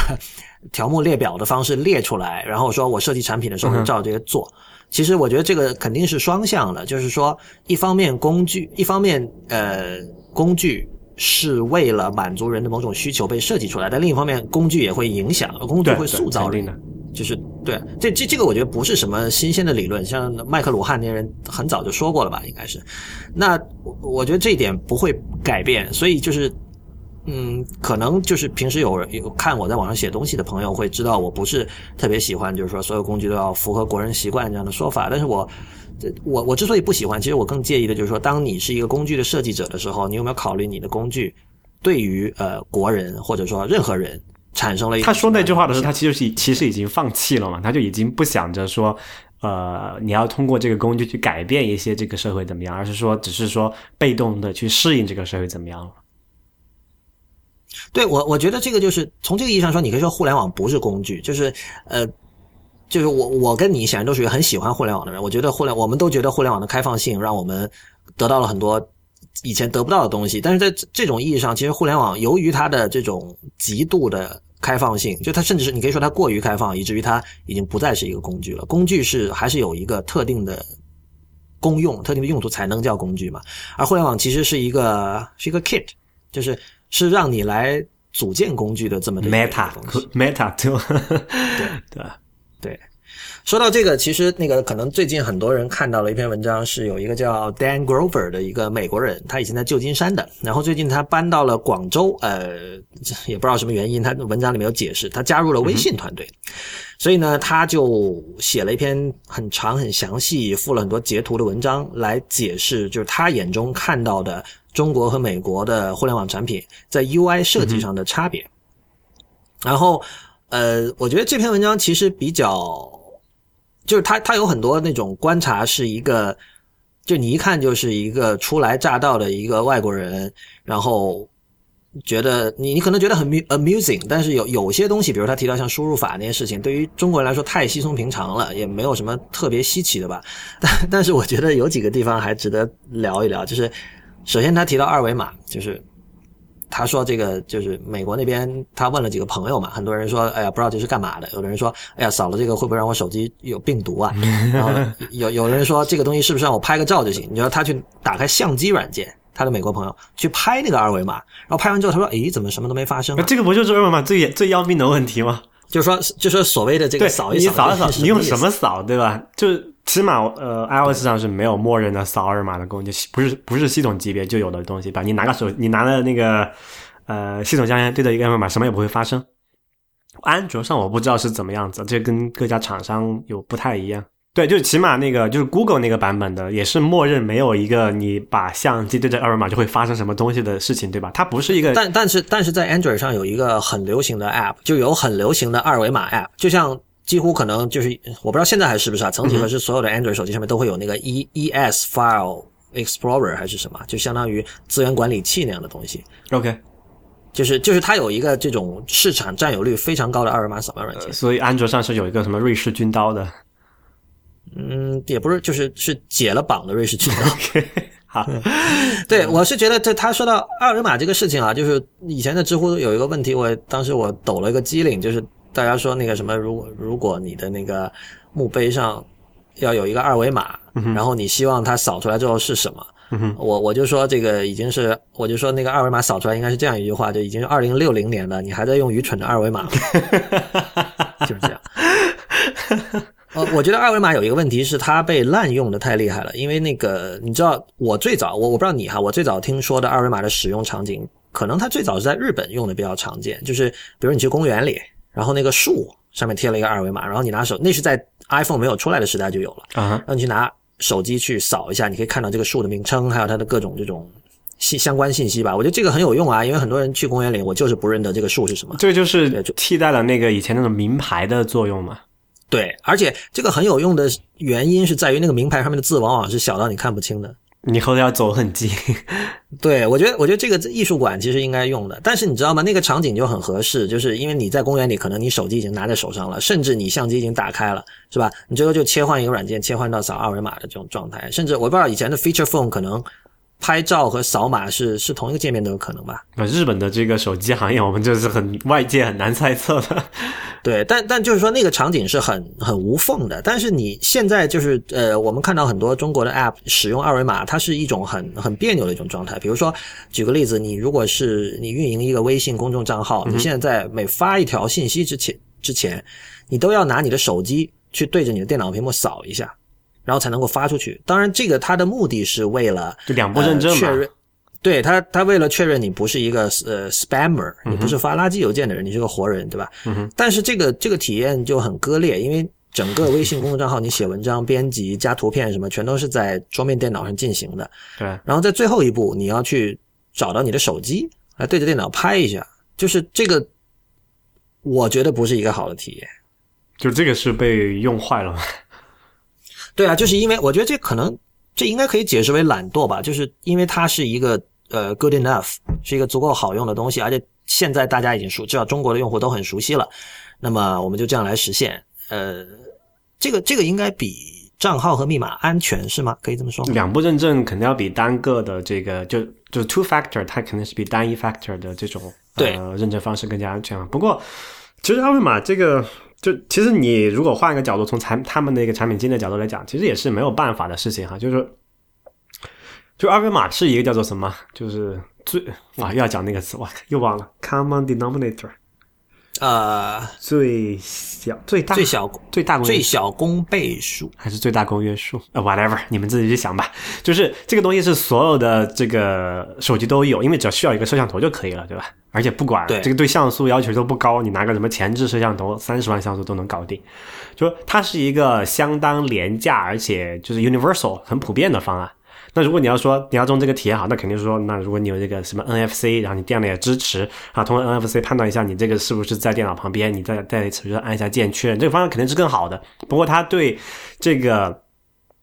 条目列表的方式列出来，然后说我设计产品的时候就照这个做。其实我觉得这个肯定是双向的，就是说一方面工具，一方面呃工具。是为了满足人的某种需求被设计出来，但另一方面，工具也会影响，工具会塑造人。就是对这这这个，我觉得不是什么新鲜的理论，像麦克鲁汉那些人很早就说过了吧，应该是。那我我觉得这一点不会改变，所以就是，嗯，可能就是平时有人有看我在网上写东西的朋友会知道，我不是特别喜欢，就是说所有工具都要符合国人习惯这样的说法。但是我，这我我之所以不喜欢，其实我更介意的就是说，当你是一个工具的设计者的时候，你有没有考虑你的工具对于呃国人或者说任何人产生了一他说那句话的时候，他其实是其实已经放弃了嘛，他就已经不想着说，呃，你要通过这个工具去改变一些这个社会怎么样，而是说只是说被动的去适应这个社会怎么样了。对我，我觉得这个就是从这个意义上说，你可以说互联网不是工具，就是呃，就是我我跟你显然都属于很喜欢互联网的人。我觉得互联，我们都觉得互联网的开放性让我们得到了很多以前得不到的东西。但是在这种意义上，其实互联网由于它的这种极度的开放性，就它甚至是你可以说它过于开放，以至于它已经不再是一个工具了。工具是还是有一个特定的功用、特定的用途才能叫工具嘛？而互联网其实是一个是一个 kit，就是是让你来组建工具的这么的 meta <laughs> meta 就对对 <laughs> 对。说到这个，其实那个可能最近很多人看到了一篇文章，是有一个叫 Dan Grover 的一个美国人，他以前在旧金山的，然后最近他搬到了广州，呃，也不知道什么原因，他文章里面有解释，他加入了微信团队，所以呢，他就写了一篇很长很详细、附了很多截图的文章来解释，就是他眼中看到的中国和美国的互联网产品在 UI 设计上的差别。然后，呃，我觉得这篇文章其实比较。就是他，他有很多那种观察，是一个，就你一看就是一个初来乍到的一个外国人，然后觉得你你可能觉得很 amusing，但是有有些东西，比如他提到像输入法那些事情，对于中国人来说太稀松平常了，也没有什么特别稀奇的吧。<laughs> 但但是我觉得有几个地方还值得聊一聊，就是首先他提到二维码，就是。他说：“这个就是美国那边，他问了几个朋友嘛，很多人说，哎呀，不知道这是干嘛的。有的人说，哎呀，扫了这个会不会让我手机有病毒啊？<laughs> 然后有有人说，这个东西是不是让我拍个照就行？你知道他去打开相机软件，他的美国朋友去拍那个二维码，然后拍完之后，他说，诶，怎么什么都没发生？这个不就是二维码最最要命的问题吗？就是说，就是所谓的这个扫一扫，你扫一扫，你用什么扫，对吧？就。”起码呃，iOS 上是没有默认的扫二维码的功能，不是不是系统级别就有的东西吧？你拿个手，你拿了那个呃系统香烟对着一个二维码，什么也不会发生。安卓上我不知道是怎么样子，这跟各家厂商有不太一样。对，就起码那个就是 Google 那个版本的，也是默认没有一个你把相机对着二维码就会发生什么东西的事情，对吧？它不是一个。但但是但是在 Android 上有一个很流行的 App，就有很流行的二维码 App，就像。几乎可能就是我不知道现在还是不是啊？曾几何时，所有的 Android 手机上面都会有那个 E E S File Explorer 还是什么，就相当于资源管理器那样的东西。OK，就是就是它有一个这种市场占有率非常高的二维码扫描软件。所以安卓上是有一个什么瑞士军刀的？嗯，也不是，就是是解了绑的瑞士军刀。<laughs> OK，好，<laughs> 对我是觉得这他说到二维码这个事情啊，就是以前的知乎有一个问题，我当时我抖了一个机灵，就是。大家说那个什么，如果如果你的那个墓碑上要有一个二维码，然后你希望它扫出来之后是什么？我我就说这个已经是，我就说那个二维码扫出来应该是这样一句话，就已经是二零六零年了，你还在用愚蠢的二维码，<laughs> 就是这样。呃，我觉得二维码有一个问题是它被滥用的太厉害了，因为那个你知道，我最早我我不知道你哈，我最早听说的二维码的使用场景，可能它最早是在日本用的比较常见，就是比如你去公园里。然后那个树上面贴了一个二维码，然后你拿手，那是在 iPhone 没有出来的时代就有了啊。让你去拿手机去扫一下，你可以看到这个树的名称，还有它的各种这种信相关信息吧。我觉得这个很有用啊，因为很多人去公园里，我就是不认得这个树是什么。这个就是替代了那个以前那种名牌的作用嘛。对，而且这个很有用的原因是在于那个名牌上面的字往往是小到你看不清的。你后头要走很近，<laughs> 对我觉得，我觉得这个艺术馆其实应该用的，但是你知道吗？那个场景就很合适，就是因为你在公园里，可能你手机已经拿在手上了，甚至你相机已经打开了，是吧？你最后就切换一个软件，切换到扫二维码的这种状态，甚至我不知道以前的 Feature Phone 可能。拍照和扫码是是同一个界面都有可能吧？呃，日本的这个手机行业，我们就是很外界很难猜测的。对，但但就是说那个场景是很很无缝的。但是你现在就是呃，我们看到很多中国的 App 使用二维码，它是一种很很别扭的一种状态。比如说，举个例子，你如果是你运营一个微信公众账号，你现在在每发一条信息之前之前，你都要拿你的手机去对着你的电脑屏幕扫一下。然后才能够发出去。当然，这个它的目的是为了就两步认证确认，对他，他为了确认你不是一个呃 spammer，你不是发垃圾邮件的人，你是个活人，对吧？嗯但是这个这个体验就很割裂，因为整个微信公众账号，你写文章、编辑、加图片什么，全都是在桌面电脑上进行的。对。然后在最后一步，你要去找到你的手机，来对着电脑拍一下，就是这个，我觉得不是一个好的体验。就这个是被用坏了。对啊，就是因为我觉得这可能这应该可以解释为懒惰吧，就是因为它是一个呃 good enough，是一个足够好用的东西，而且现在大家已经熟，知道中国的用户都很熟悉了，那么我们就这样来实现。呃，这个这个应该比账号和密码安全是吗？可以这么说？两步认证肯定要比单个的这个就就 two factor，它肯定是比单一 factor 的这种对呃认证方式更加安全嘛。不过，其实二维码这个，就其实你如果换一个角度，从产他们那个产品经理的角度来讲，其实也是没有办法的事情哈。就是，就二维码是一个叫做什么，就是最哇又要讲那个词哇又忘了。Common denominator 呃，最小最大最小最大公最小公倍数。还是最大公约数？呃，whatever，你们自己去想吧。就是这个东西是所有的这个手机都有，因为只要需要一个摄像头就可以了，对吧？而且不管对这个对像素要求都不高，你拿个什么前置摄像头，三十万像素都能搞定。就它是一个相当廉价，而且就是 universal 很普遍的方案。那如果你要说你要用这个体验好，那肯定是说，那如果你有这个什么 NFC，然后你电脑也支持啊，通过 NFC 判断一下你这个是不是在电脑旁边，你再再持续按一下键确认，这个方案肯定是更好的。不过它对这个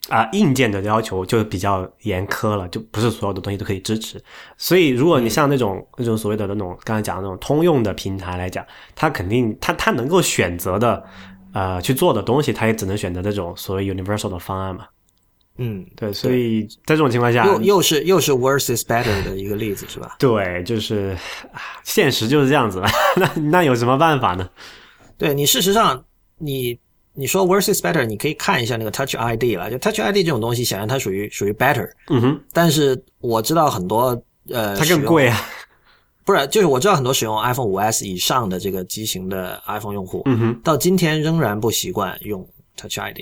啊、硬件的要求就比较严苛了，就不是所有的东西都可以支持。所以如果你像那种、那种所谓的那种刚才讲的那种通用的平台来讲，它肯定它它能够选择的呃去做的东西，它也只能选择这种所谓 universal 的方案嘛。嗯，对，所以在这种情况下，又又是又是 worse is better 的一个例子是吧？对，就是啊现实就是这样子。<laughs> 那那有什么办法呢？对你事实上你你说 worse is better，你可以看一下那个 Touch ID 了，就 Touch ID 这种东西，显然它属于属于 better，嗯哼，但是我知道很多呃，它更贵啊。不是，就是我知道很多使用 iPhone 五 S 以上的这个机型的 iPhone 用户，嗯哼，到今天仍然不习惯用 Touch ID。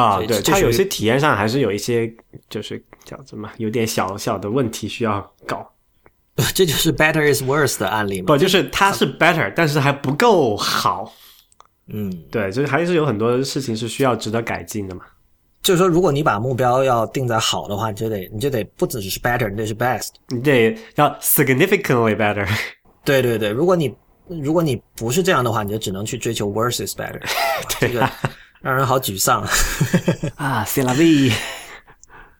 啊，对，它有些体验上还是有一些，就是叫什么，有点小小的问题需要搞。<laughs> 这就是 better is worse 的案例吗？不，就是它是 better，但是还不够好。嗯，对，就是还是有很多事情是需要值得改进的嘛。就是说，如果你把目标要定在好的话，你就得你就得不只是 better，你得是 best。你得要 significantly better。<laughs> 对对对，如果你如果你不是这样的话，你就只能去追求 worse is better，<laughs> 这个让人好沮丧。<laughs> 啊，C 拉 V，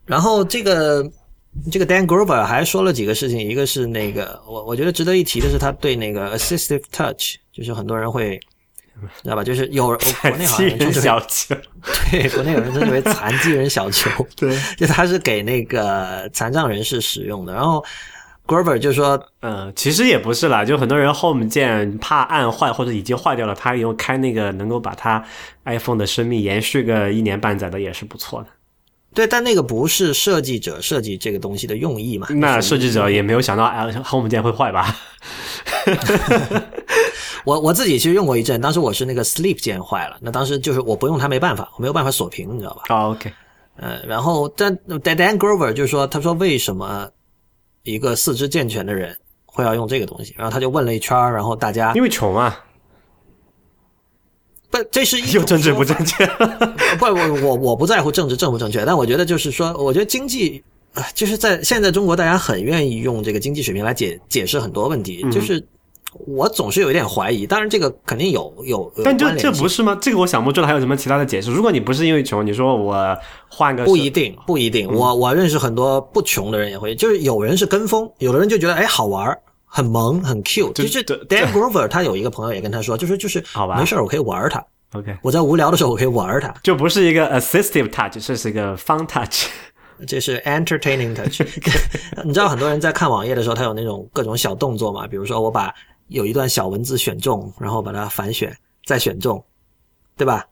然后这个这个 Dan Grover 还说了几个事情，一个是那个我我觉得值得一提的是他对那个 assistive touch，就是很多人会知道吧，就是有国内好像七人小球。对国内有人称之为残疾人小球，<laughs> 对，就他是给那个残障人士使用的。然后 Grover 就说，嗯，其实也不是啦，就很多人 Home 键怕按坏或者已经坏掉了，他用开那个能够把它 iPhone 的生命延续个一年半载的也是不错的。对，但那个不是设计者设计这个东西的用意嘛？那设计者也没有想到啊 Home 键会坏吧？<laughs> 我我自己其实用过一阵，当时我是那个 Sleep 键坏了，那当时就是我不用它没办法，我没有办法锁屏，你知道吧？哦，OK，呃，然后但 Dan Grover 就说，他说为什么一个四肢健全的人会要用这个东西？然后他就问了一圈儿，然后大家因为穷啊，不，这是一又种政治不正确。<laughs> 不，我我我不在乎政治正不正确，但我觉得就是说，我觉得经济，呃就是在现在中国，大家很愿意用这个经济水平来解解释很多问题，嗯就是我总是有一点怀疑，当然这个肯定有有，有但这关联性这不是吗？这个我想不出来还有什么其他的解释。如果你不是因为穷，你说我换个不一定，不一嗯定。我我认识很多不穷的人也会，就是有人是跟风，有的人就觉得哎好玩儿，很萌，很 cute。就是对 Dan Grover 他有一个朋友也跟他说，就是就是好吧没事儿我可以玩儿它，OK，我在无聊的时候我可以玩儿它。就不是一个 assistive touch，这是一个 fun touch。<laughs> 这是 entertaining touch。<laughs> 你知道很多人在看网页的时候，他有那种各种小动作嘛？比如说我把有一段小文字选中，然后把它反选，再选中，对吧？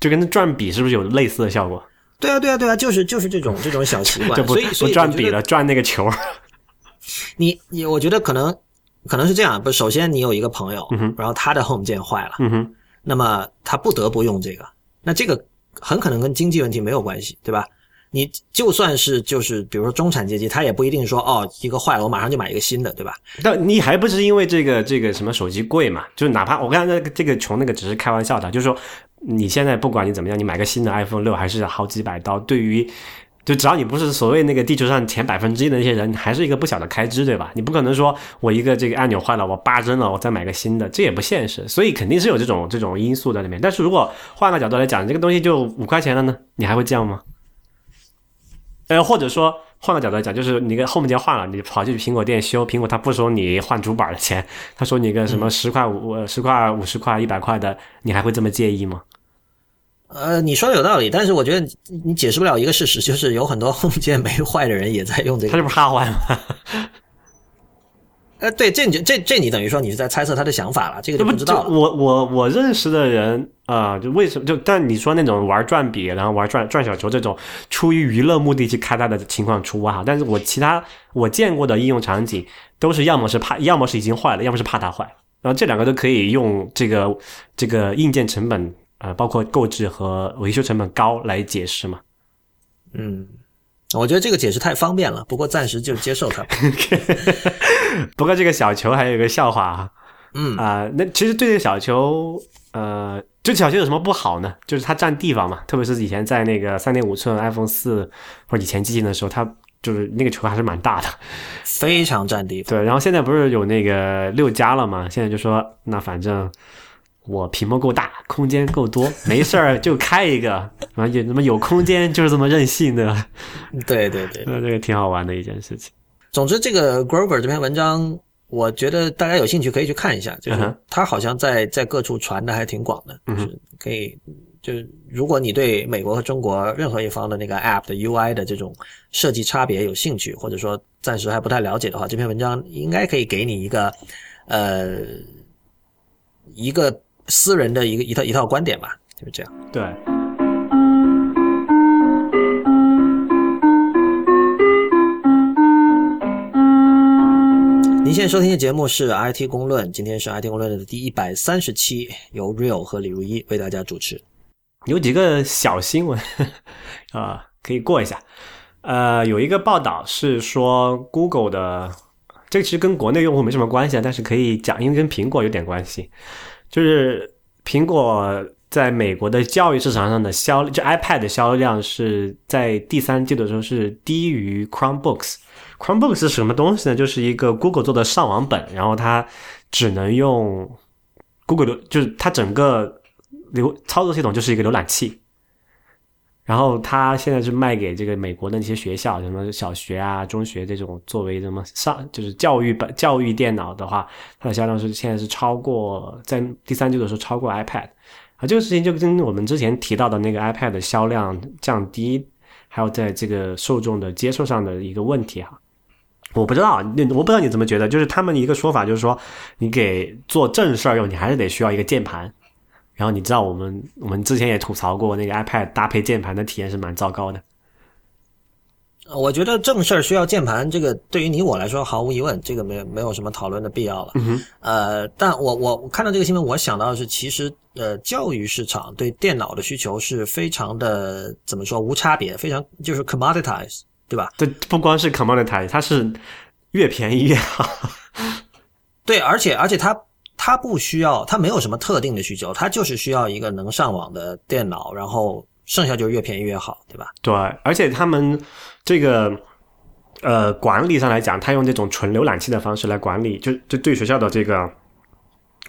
就跟转笔是不是有类似的效果？对啊，对啊，对啊，就是就是这种 <laughs> 这种小习惯。就不所以所不转笔了，转那个球。<laughs> 你你，我觉得可能可能是这样，不，首先你有一个朋友，然后他的 home 键坏了，那么他不得不用这个，那这个很可能跟经济问题没有关系，对吧？你就算是就是比如说中产阶级，他也不一定说哦一个坏了我马上就买一个新的，对吧？但你还不是因为这个这个什么手机贵嘛？就哪怕我刚才这个穷那个只是开玩笑的，就是说你现在不管你怎么样，你买个新的 iPhone 六还是好几百刀，对于就只要你不是所谓那个地球上前百分之一的那些人，还是一个不小的开支，对吧？你不可能说我一个这个按钮坏了，我八针了，我再买个新的，这也不现实。所以肯定是有这种这种因素在里面。但是如果换个角度来讲，这个东西就五块钱了呢，你还会这样吗？呃，或者说换个角度来讲，就是你个 home 键换了，你跑去苹果店修，苹果他不收你换主板的钱，他收你个什么十块五十块五十块一百块的，你还会这么介意吗？呃，你说的有道理，但是我觉得你你解释不了一个事实，就是有很多 Home 键没坏的人也在用这个。他这不是怕坏吗？<laughs> 呃，对，这你这这你等于说你是在猜测他的想法了，这个就不不知道了。我我我认识的人啊、就为什么就但你说那种玩转笔，然后玩转转小球这种出于娱乐目的去开它的情况除外哈，但是我其他我见过的应用场景都是要么是怕，要么是已经坏了，要么是怕它坏，然后这两个都可以用这个这个硬件成本呃，包括购置和维修成本高来解释嘛。嗯，我觉得这个解释太方便了，不过暂时就接受它。<laughs> 不过这个小球还有一个笑话啊，嗯啊、那其实对这个小球，呃，这小球有什么不好呢？就是它占地方嘛，特别是以前在那个三点五寸 iPhone 四或者以前机型的时候，它就是那个球还是蛮大的。<laughs> 非常占地方。对，然后现在不是有那个六加了嘛？现在就说那反正我屏幕够大，空间够多，没事儿就开一个，啊有什么有空间就是这么任性的，对对对，<laughs> 那这个挺好玩的一件事情。总之这个 Grover 这篇文章，我觉得大家有兴趣可以去看一下，就是嗯哼他好像在在各处传的还挺广的，就是可以。就是如果你对美国和中国任何一方的那个 App 的 UI 的这种设计差别有兴趣，或者说暂时还不太了解的话，这篇文章应该可以给你一个呃一个私人的一个一套一套观点吧，就是这样。对，您现在收听的节目是 IT 公论，今天是 IT 公论的第一百三十期，由 Real 和李如一为大家主持。有几个小新闻 <laughs> 啊、可以过一下。呃，有一个报道是说 Google 的，这其实跟国内用户没什么关系啊，但是可以讲，因为跟苹果有点关系。就是苹果在美国的教育市场上的销，就 iPad 的销量是在第三季度的时候是低于 Chromebooks。Chromebook 是什么东西呢？就是一个 Google 做的上网本，然后它只能用 Google 的，就是它整个流操作系统就是一个浏览器。然后它现在是卖给这个美国的那些学校，什么小学啊、中学这种作为什么上就是教育本教育电脑的话，它的销量是现在是超过在第三季度的时候超过 iPad 啊，这个事情就跟我们之前提到的那个 iPad 的销量降低，还有在这个受众的接受上的一个问题哈。我不知道，你我不知道你怎么觉得，就是他们一个说法就是说，你给做正事儿用，你还是得需要一个键盘。然后你知道我们我们之前也吐槽过，那个 iPad 搭配键盘的体验是蛮糟糕的。我觉得正事儿需要键盘，这个对于你我来说毫无疑问，这个没有没有什么讨论的必要了。嗯呃，但我我我看到这个新闻，我想到的是，其实呃，教育市场对电脑的需求是非常的怎么说无差别，非常就是 commoditize，对吧？这不光是 commodity，它是越便宜越好。对，而且而且它它不需要，它没有什么特定的需求，它就是需要一个能上网的电脑，然后剩下就是越便宜越好，对吧？对，而且他们这个呃管理上来讲，他用这种纯浏览器的方式来管理，就就对学校的这个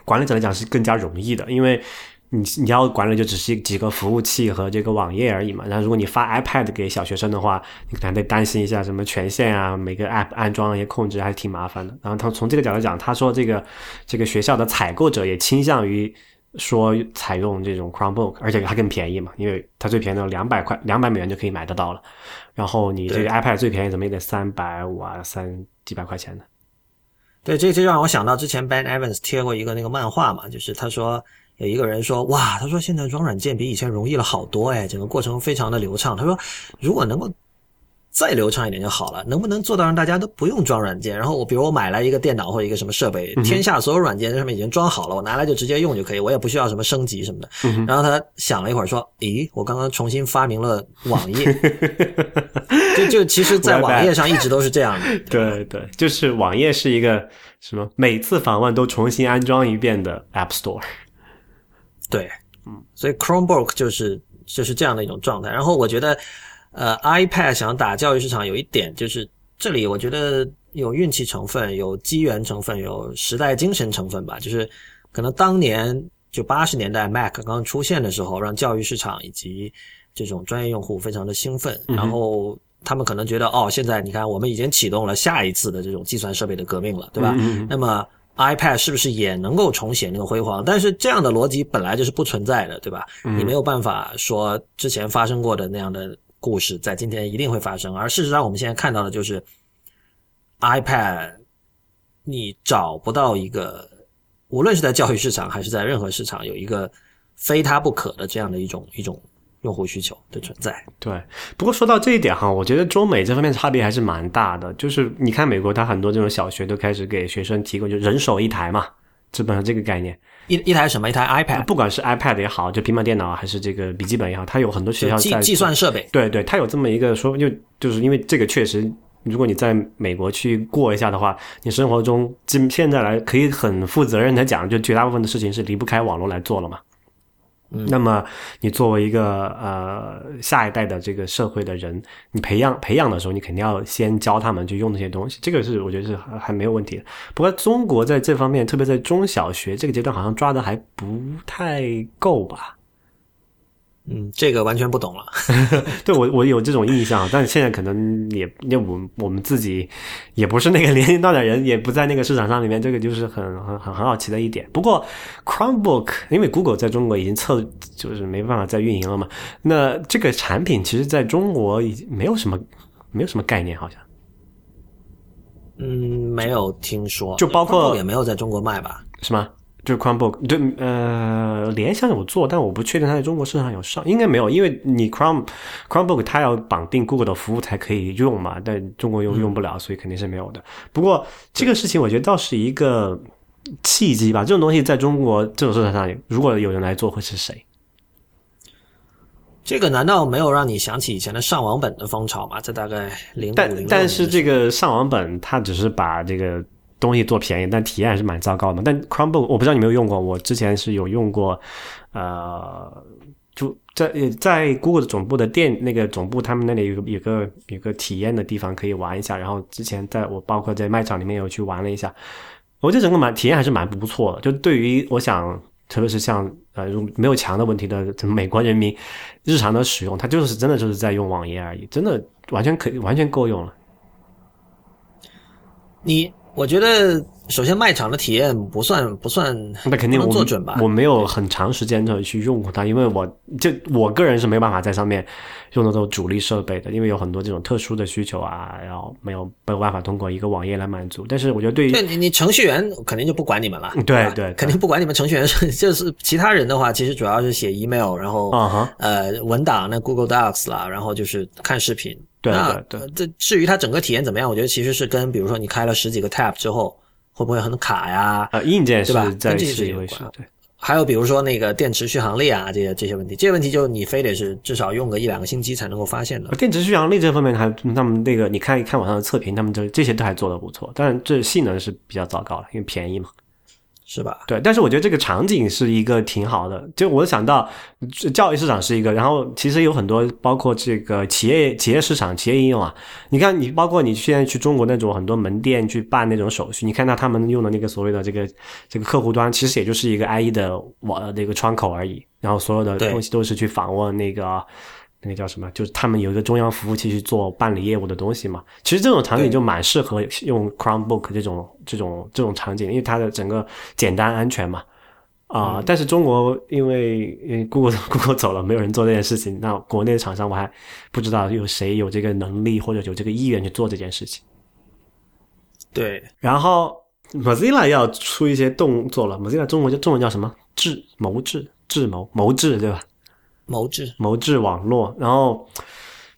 管理者来讲是更加容易的，因为你你要管理就只是几个服务器和这个网页而已嘛。然后如果你发 iPad 给小学生的话，你可能得担心一下什么权限啊，每个 app 安装一些控制还是挺麻烦的。然后他从这个角度讲，他说这个这个学校的采购者也倾向于。说采用这种 Chromebook，而且它更便宜嘛，因为它最便宜的两百块，两百美元就可以买得到了。然后你这个 iPad 最便宜怎么也得三百五啊，三几百块钱的。对，这这让我想到之前 Ben Evans 贴过一个那个漫画嘛，就是他说有一个人说，哇，他说现在装软件比以前容易了好多哎，整个过程非常的流畅。他说如果能够再流畅一点就好了，能不能做到让大家都不用装软件？然后我比如我买来一个电脑或者一个什么设备，天下所有软件在上面已经装好了，我拿来就直接用就可以，我也不需要什么升级什么的。然后他想了一会儿说，咦，我刚刚重新发明了网页，<laughs> 就就其实，在网页上一直都是这样的。<laughs> 对对，就是网页是一个什么，每次访问都重新安装一遍的 App Store。对，嗯，所以 Chromebook 就是就是这样的一种状态。然后我觉得，呃，iPad 想打教育市场有一点就是这里我觉得有运气成分，有机缘成分，有时代精神成分吧。就是可能当年就八十年代 Mac 刚刚出现的时候，让教育市场以及这种专业用户非常的兴奋，然后。他们可能觉得，哦，现在你看，我们已经启动了下一次的这种计算设备的革命了，对吧？那么 iPad 是不是也能够重写那个辉煌？但是这样的逻辑本来就是不存在的，对吧？你没有办法说之前发生过的那样的故事在今天一定会发生，而事实上我们现在看到的就是 iPad，你找不到一个，无论是在教育市场还是在任何市场，有一个非它不可的这样的一种一种。用户需求的存在，对。不过说到这一点哈，我觉得中美这方面差别还是蛮大的。就是你看美国，它很多这种小学都开始给学生提供就人手一台嘛，基本上这个概念。一一台什么？一台 iPad，不管是 iPad 也好，就平板电脑还是这个笔记本也好，它有很多学校在计算设备。对对，它有这么一个说，就就是因为这个确实，如果你在美国去过一下的话，你生活中今现在来可以很负责任的讲，就绝大部分的事情是离不开网络来做了嘛。那么，你作为一个呃下一代的这个社会的人，你培养培养的时候，你肯定要先教他们去用那些东西，这个是我觉得是还没有问题的。不过，中国在这方面，特别在中小学这个阶段，好像抓的还不太够吧。嗯，这个完全不懂了。<laughs> 对我，我有这种印象，但是现在可能也，因为我我们自己也不是那个 <laughs> 年龄段的人，也不在那个市场上里面，这个就是很很很很好奇的一点。不过，Chromebook 因为 Google 在中国已经测，就是没办法再运营了嘛。那这个产品其实在中国已经没有什么没有什么概念，好像。嗯，没有听说，就包括也没有在中国卖吧？是吗？就是 Chromebook，对，呃，联想有做，但我不确定它在中国市场有上，应该没有，因为你 Chrome Chromebook 它要绑定 Google 的服务才可以用嘛，但中国又用不了，所以肯定是没有的。不过这个事情我觉得倒是一个契机吧，这种东西在中国这种市场上，如果有人来做，会是谁？这个难道没有让你想起以前的上网本的风潮吗？这大概零五零但是这个上网本，它只是把这个。东西做便宜，但体验还是蛮糟糕的。但 Chromebook 我不知道你没有用过，我之前是有用过，呃，就在在 Google 总部的店那个总部，他们那里有有个有个体验的地方可以玩一下。然后之前在我包括在卖场里面有去玩了一下，我觉得整个蛮体验还是蛮不错的。就对于我想，特别是像呃没有墙的问题的美国人民日常的使用，它就是真的就是在用网页而已，真的完全可以完全够用了。你。我觉得首先卖场的体验不算不算，那肯定做准吧。我没有很长时间的去用过它，因为我就我个人是没办法在上面用那种主力设备的，因为有很多这种特殊的需求啊，然后没有没有办法通过一个网页来满足。但是我觉得对于你你程序员肯定就不管你们了，对对，肯定不管你们程序员是就是其他人的话，其实主要是写 email，然后呃文档那 Google Docs 啦，然后就是看视频。对对对，这至于它整个体验怎么样，我觉得其实是跟比如说你开了十几个 tab 之后会不会很卡呀？啊，硬件是吧？跟这些是有关。对，还有比如说那个电池续航力啊，这些这些问题，这些问题就你非得是至少用个一两个星期才能够发现的。电池续航力这方面还他们那个你看一看网上的测评，他们这这些都还做的不错，但是这性能是比较糟糕了，因为便宜嘛。是吧？对，但是我觉得这个场景是一个挺好的。就我想到，教育市场是一个，然后其实有很多包括这个企业企业市场、企业应用啊。你看，你包括你现在去中国那种很多门店去办那种手续，你看到他们用的那个所谓的这个这个客户端，其实也就是一个 IE 的网那个窗口而已。然后所有的东西都是去访问那个。那个叫什么？就是他们有一个中央服务器去做办理业务的东西嘛。其实这种场景就蛮适合用 Chromebook 这种这种这种场景，因为它的整个简单安全嘛。啊，但是中国因为因为 Google <laughs> Google 走了，没有人做这件事情。那国内的厂商我还不知道有谁有这个能力或者有这个意愿去做这件事情。对，然后 Mozilla 要出一些动作了。Mozilla 中国叫中文叫什么？智谋智智谋谋智，对吧？谋智谋智网络，然后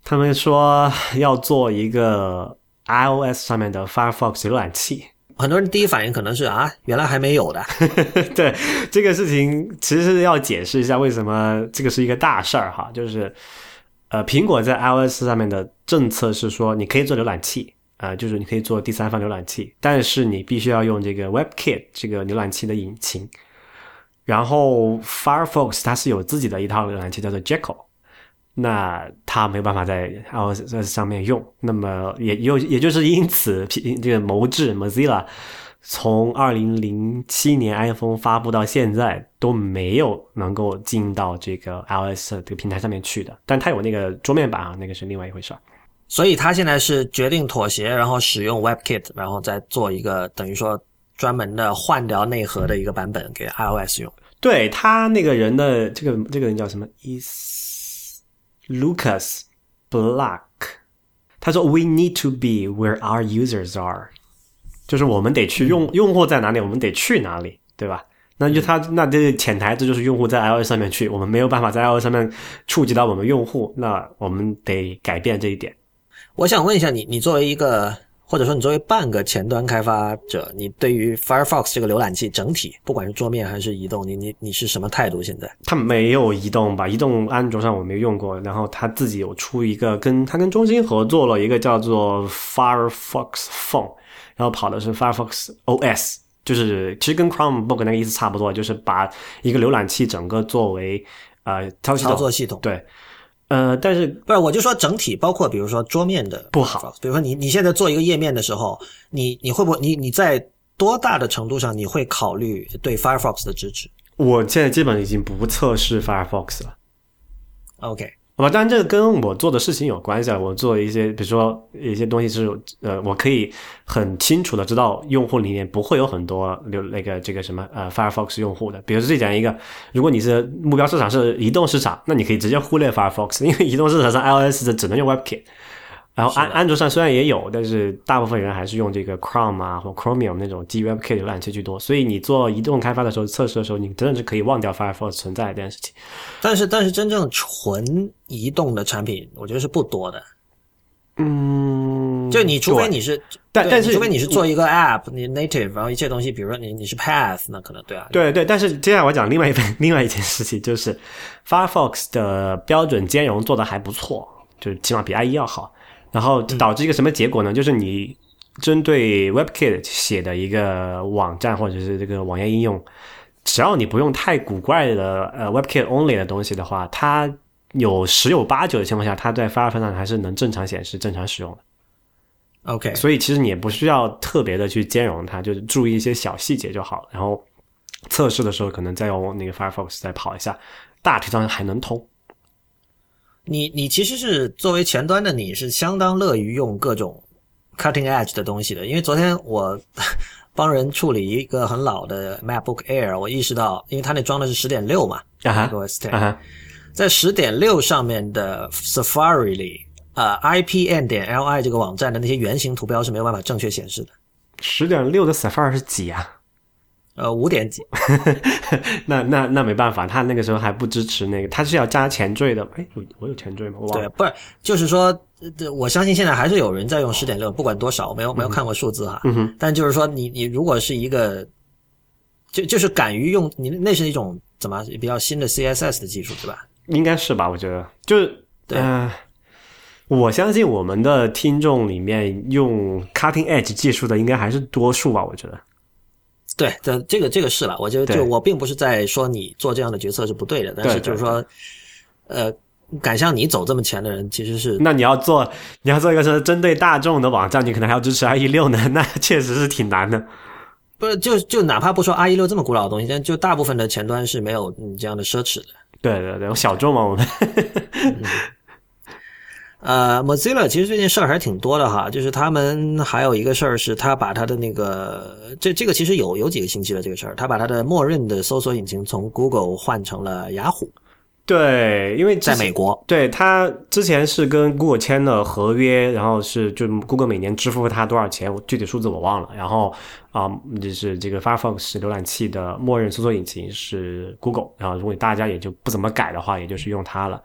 他们说要做一个 iOS 上面的 Firefox 浏览器，很多人第一反应可能是啊，原来还没有的。<laughs> 对这个事情，其实是要解释一下为什么这个是一个大事儿哈，就是呃，苹果在 iOS 上面的政策是说，你可以做浏览器啊，就是你可以做第三方浏览器，但是你必须要用这个 WebKit 这个浏览器的引擎。然后 Firefox 它是有自己的一套浏览器叫做 Jekyll，那它没有办法在 iOS 上面用。那么也又，也就是因此，这个谋智 Mozilla 从二零零七年 iPhone 发布到现在都没有能够进到这个 iOS 这个平台上面去的。但它有那个桌面版啊，那个是另外一回事儿。所以它现在是决定妥协，然后使用 WebKit，然后再做一个等于说。专门的换掉内核的一个版本给 iOS 用。对他那个人的这个这个人叫什么？Is Lucas Black？他说：“We need to be where our users are。”就是我们得去用用户在哪里，我们得去哪里，对吧？那就他那这个潜台词就是用户在 iOS 上面去，我们没有办法在 iOS 上面触及到我们用户，那我们得改变这一点。我想问一下你，你作为一个或者说你作为半个前端开发者，你对于 Firefox 这个浏览器整体，不管是桌面还是移动，你你你是什么态度？现在它没有移动吧？移动安卓上我没用过，然后它自己有出一个跟它跟中兴合作了一个叫做 Firefox Phone，然后跑的是 Firefox OS。就是其实跟 Chromebook 那个意思差不多，就是把一个浏览器整个作为呃操作系统。对，呃，但是不是我就说整体，包括比如说桌面的不好。比如说你你现在做一个页面的时候，你你会不会你你在多大的程度上你会考虑对 Firefox 的支持？我现在基本已经不测试 Firefox 了。OK。好吧，当然这个跟我做的事情有关系啊。我做一些，比如说一些东西是，呃，我可以很清楚的知道用户里面不会有很多流那个这个什么呃 Firefox 用户的。比如说这讲一个，如果你是目标市场是移动市场，那你可以直接忽略 Firefox，因为移动市场上 iOS 的只能用 WebKit。然后安安卓上虽然也有，但是大部分人还是用这个 Chrome 啊或 Chromium 那种基于 WebKit 浏览器居多。所以你做移动开发的时候，测试的时候，你真的是可以忘掉 Firefox 存在这件事情。但是，但是真正纯移动的产品，我觉得是不多的。嗯，就你除非你是，但但是除非你是做一个 App，你 Native，然后一切东西，比如说你你是 Path，那可能对啊。对对，但是接下来我讲另外一份 <laughs> 另外一件事情，就是 Firefox 的标准兼容做的还不错，就是起码比 IE 要好。然后导致一个什么结果呢？就是你针对 WebKit 写的一个网站或者是这个网页应用，只要你不用太古怪的呃 WebKit only 的东西的话，它有十有八九的情况下，它在 Firefox 上还是能正常显示、正常使用的。OK，所以其实你也不需要特别的去兼容它，就是注意一些小细节就好了。然后测试的时候可能再用那个 Firefox 再跑一下，大体上还能通。你你其实是作为前端的，你是相当乐于用各种 cutting edge 的东西的。因为昨天我 <laughs> 帮人处理一个很老的 MacBook Air，我意识到，因为它那装的是十点六嘛，OS Ten，在十点六上面的 Safari 里，呃，IPN 点 LI 这个网站的那些原型图标是没有办法正确显示的。十点六的 Safari 是几啊？呃，五点几，<laughs> 那那那没办法，他那个时候还不支持那个，他是要加前缀的。哎，我我有前缀吗？我忘了。对，不是，就是说，我相信现在还是有人在用十点六，不管多少，我没有没有看过数字哈。嗯哼。但就是说，你你如果是一个，就就是敢于用，你那是一种怎么比较新的 CSS 的技术，对吧？应该是吧？我觉得，就是对。我相信我们的听众里面用 cutting edge 技术的，应该还是多数吧？我觉得。对，这这个这个是了，我觉得就我并不是在说你做这样的决策是不对的，但是就是说，呃，敢向你走这么前的人其实是。那你要做，你要做一个是针对大众的网站，你可能还要支持 IE 六呢，<laughs> 那确实是挺难的。不是，就就哪怕不说 IE 六这么古老的东西，但就大部分的前端是没有你这样的奢侈的。对对对，小众嘛，我们。<laughs> 呃，Mozilla 其实最近事儿还挺多的哈，就是他们还有一个事儿是，他把他的那个这这个其实有有几个星期了这个事儿，他把他的默认的搜索引擎从 Google 换成了雅虎。对，因为在美国，对他之前是跟 Google 签了合约，然后是就 Google 每年支付他多少钱，具体数字我忘了。然后啊，就是这个 Firefox 浏览器的默认搜索引擎是 Google，然后如果大家也就不怎么改的话，也就是用它了。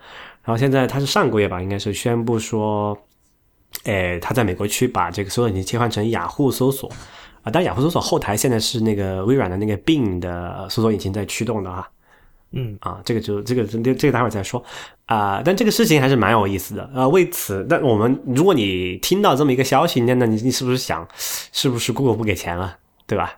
然后现在他是上个月吧，应该是宣布说，诶，他在美国区把这个搜索引擎切换成雅虎搜索啊，但雅虎搜索后台现在是那个微软的那个 Bing 的搜索引擎在驱动的哈，嗯啊，这个就这个这这个待会儿再说啊，但这个事情还是蛮有意思的啊。为此，但我们如果你听到这么一个消息，那那你你是不是想，是不是 Google 不给钱了，对吧？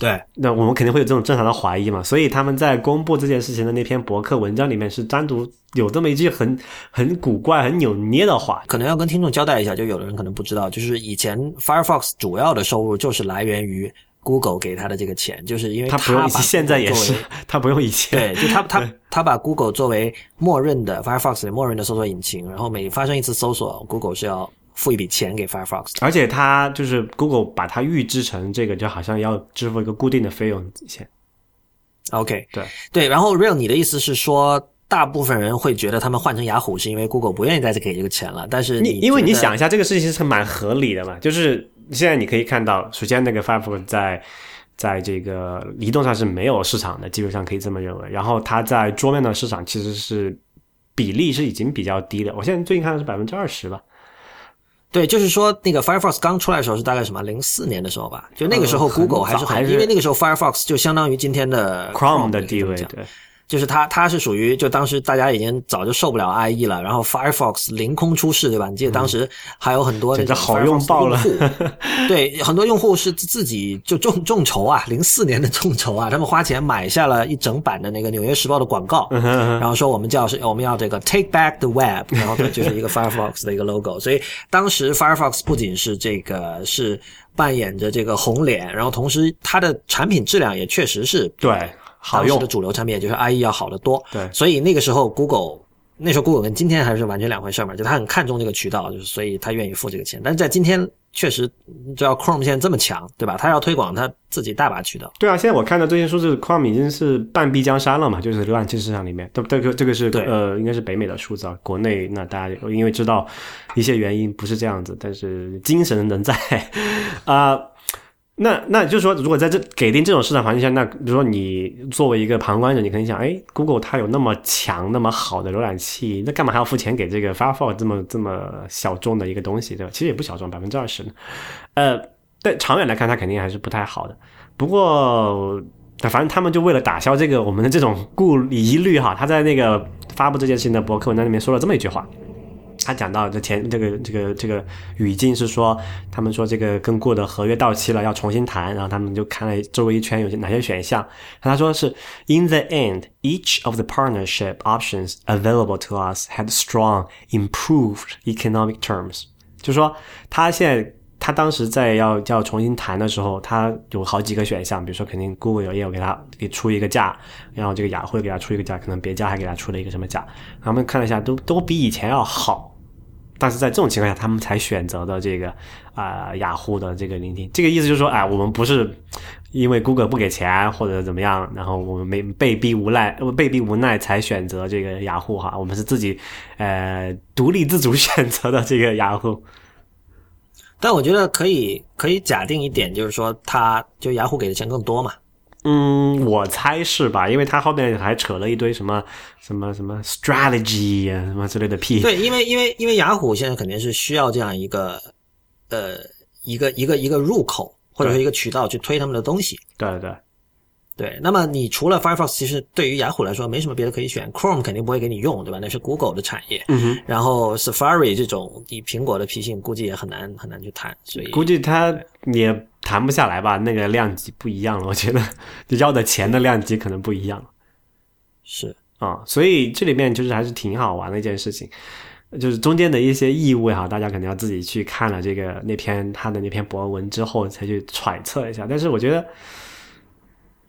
对，那我们肯定会有这种正常的怀疑嘛，所以他们在公布这件事情的那篇博客文章里面是单独有这么一句很很古怪、很扭捏的话，可能要跟听众交代一下，就有的人可能不知道，就是以前 Firefox 主要的收入就是来源于 Google 给他的这个钱，就是因为他不用现在也是 <laughs> 他不用以前，对，就他他他把 Google 作为默认的 Firefox 的默认的搜索引擎，然后每发生一次搜索，Google 是要付一笔钱给 Firefox。而且它就是 Google 把它预支成这个，就好像要支付一个固定的费用钱。OK，对对，然后 Real，你的意思是说，大部分人会觉得他们换成雅虎是因为 Google 不愿意再给这个钱了，但是你因为你想一下，这个事情是蛮合理的嘛，就是现在你可以看到，首先那个 Firefox 在在这个移动上是没有市场的，基本上可以这么认为。然后它在桌面的市场其实是比例是已经比较低的，我现在最近看的是百分之二十吧。对，就是说那个 Firefox 刚出来的时候是大概什么零四年的时候吧，就那个时候 Google 还是很，因为那个时候 Firefox 就相当于今天的 Chrome 的地位，对就是它它是属于就当时大家已经早就受不了 IE 了，然后 Firefox 凌空出世，对吧？你记得当时还有很多那种简直好用爆了。<laughs> 对，很多用户是自自己就众众筹啊，零四年的众筹啊，他们花钱买下了一整版的那个《纽约时报》的广告，然后说我们叫是我们要这个 Take Back the Web，然后这就是一个 Firefox 的一个 logo，所以当时 Firefox 不仅是这个是扮演着这个红脸，然后同时它的产品质量也确实是对，好用的。主流产品，也就是 IE 要好得多。对所以那个时候 Google 那时候 Google 跟今天还是完全两回事嘛，就他很看重这个渠道，就是所以他愿意付这个钱。但是在今天确实，你知道 Chrome 现在这么强，对吧？他要推广他自己大把渠道。对啊，现在我看到最新数字，Chrome 已经是半壁江山了嘛，就是浏览器市场里面，这这个这个是呃，应该是北美的数字啊。国内那大家因为知道一些原因不是这样子，但是精神仍在 <laughs> 啊、那那就是说，如果在这给定这种市场环境下，那比如说你作为一个旁观者，你可能想，哎，Google 它有那么强、那么好的浏览器，那干嘛还要付钱给这个 Firefox 这么这么小众的一个东西，对吧？其实也不小众，百分之二十呢。呃，但长远来看，它肯定还是不太好的。不过，反正他们就为了打消这个我们的这种顾疑虑哈，他在那个发布这件事情的博客文章里面说了这么一句话。他讲到的前这个这个这个语境是说，他们说这个跟过的合约到期了，要重新谈，然后他们就看了周围一圈有些哪些选项，他说是 In the end, each of the partnership options available to us had strong improved economic terms，就说他现在他当时在要要重新谈的时候，他有好几个选项，比如说肯定 Google 有也有给他给出一个价，然后这个雅虎给他出一个价，可能别家还给他出了一个什么价，他们看了一下，都都比以前要好。但是在这种情况下，他们才选择的这个啊、雅虎的这个聆听，这个意思就是说，哎，我们不是因为 Google 不给钱或者怎么样，然后我们没被逼无奈，呃被逼无奈才选择这个雅虎哈，我们是自己呃独立自主 <laughs> 选择的这个雅虎。但我觉得可以可以假定一点，就是说他就雅虎给的钱更多嘛。嗯，我猜是吧？因为他后面还扯了一堆什么什么什么 strategy 啊，什么之类的屁。对，因为因为因为雅虎现在肯定是需要这样一个呃一个一个一个入口或者说一个渠道去推他们的东西。对对对，那么你除了 Firefox，其实对于雅虎来说没什么别的可以选，Chrome 肯定不会给你用，对吧？那是 Google 的产业。然后 Safari 这种以苹果的脾性，估计也很难很难去谈，所以估计它也谈不下来吧，那个量级不一样了，我觉得要的钱的量级可能不一样是啊、所以这里面就是还是挺好玩的一件事情。就是中间的一些意味哈，大家可能要自己去看了这个那篇他的那篇博文之后才去揣测一下。但是我觉得，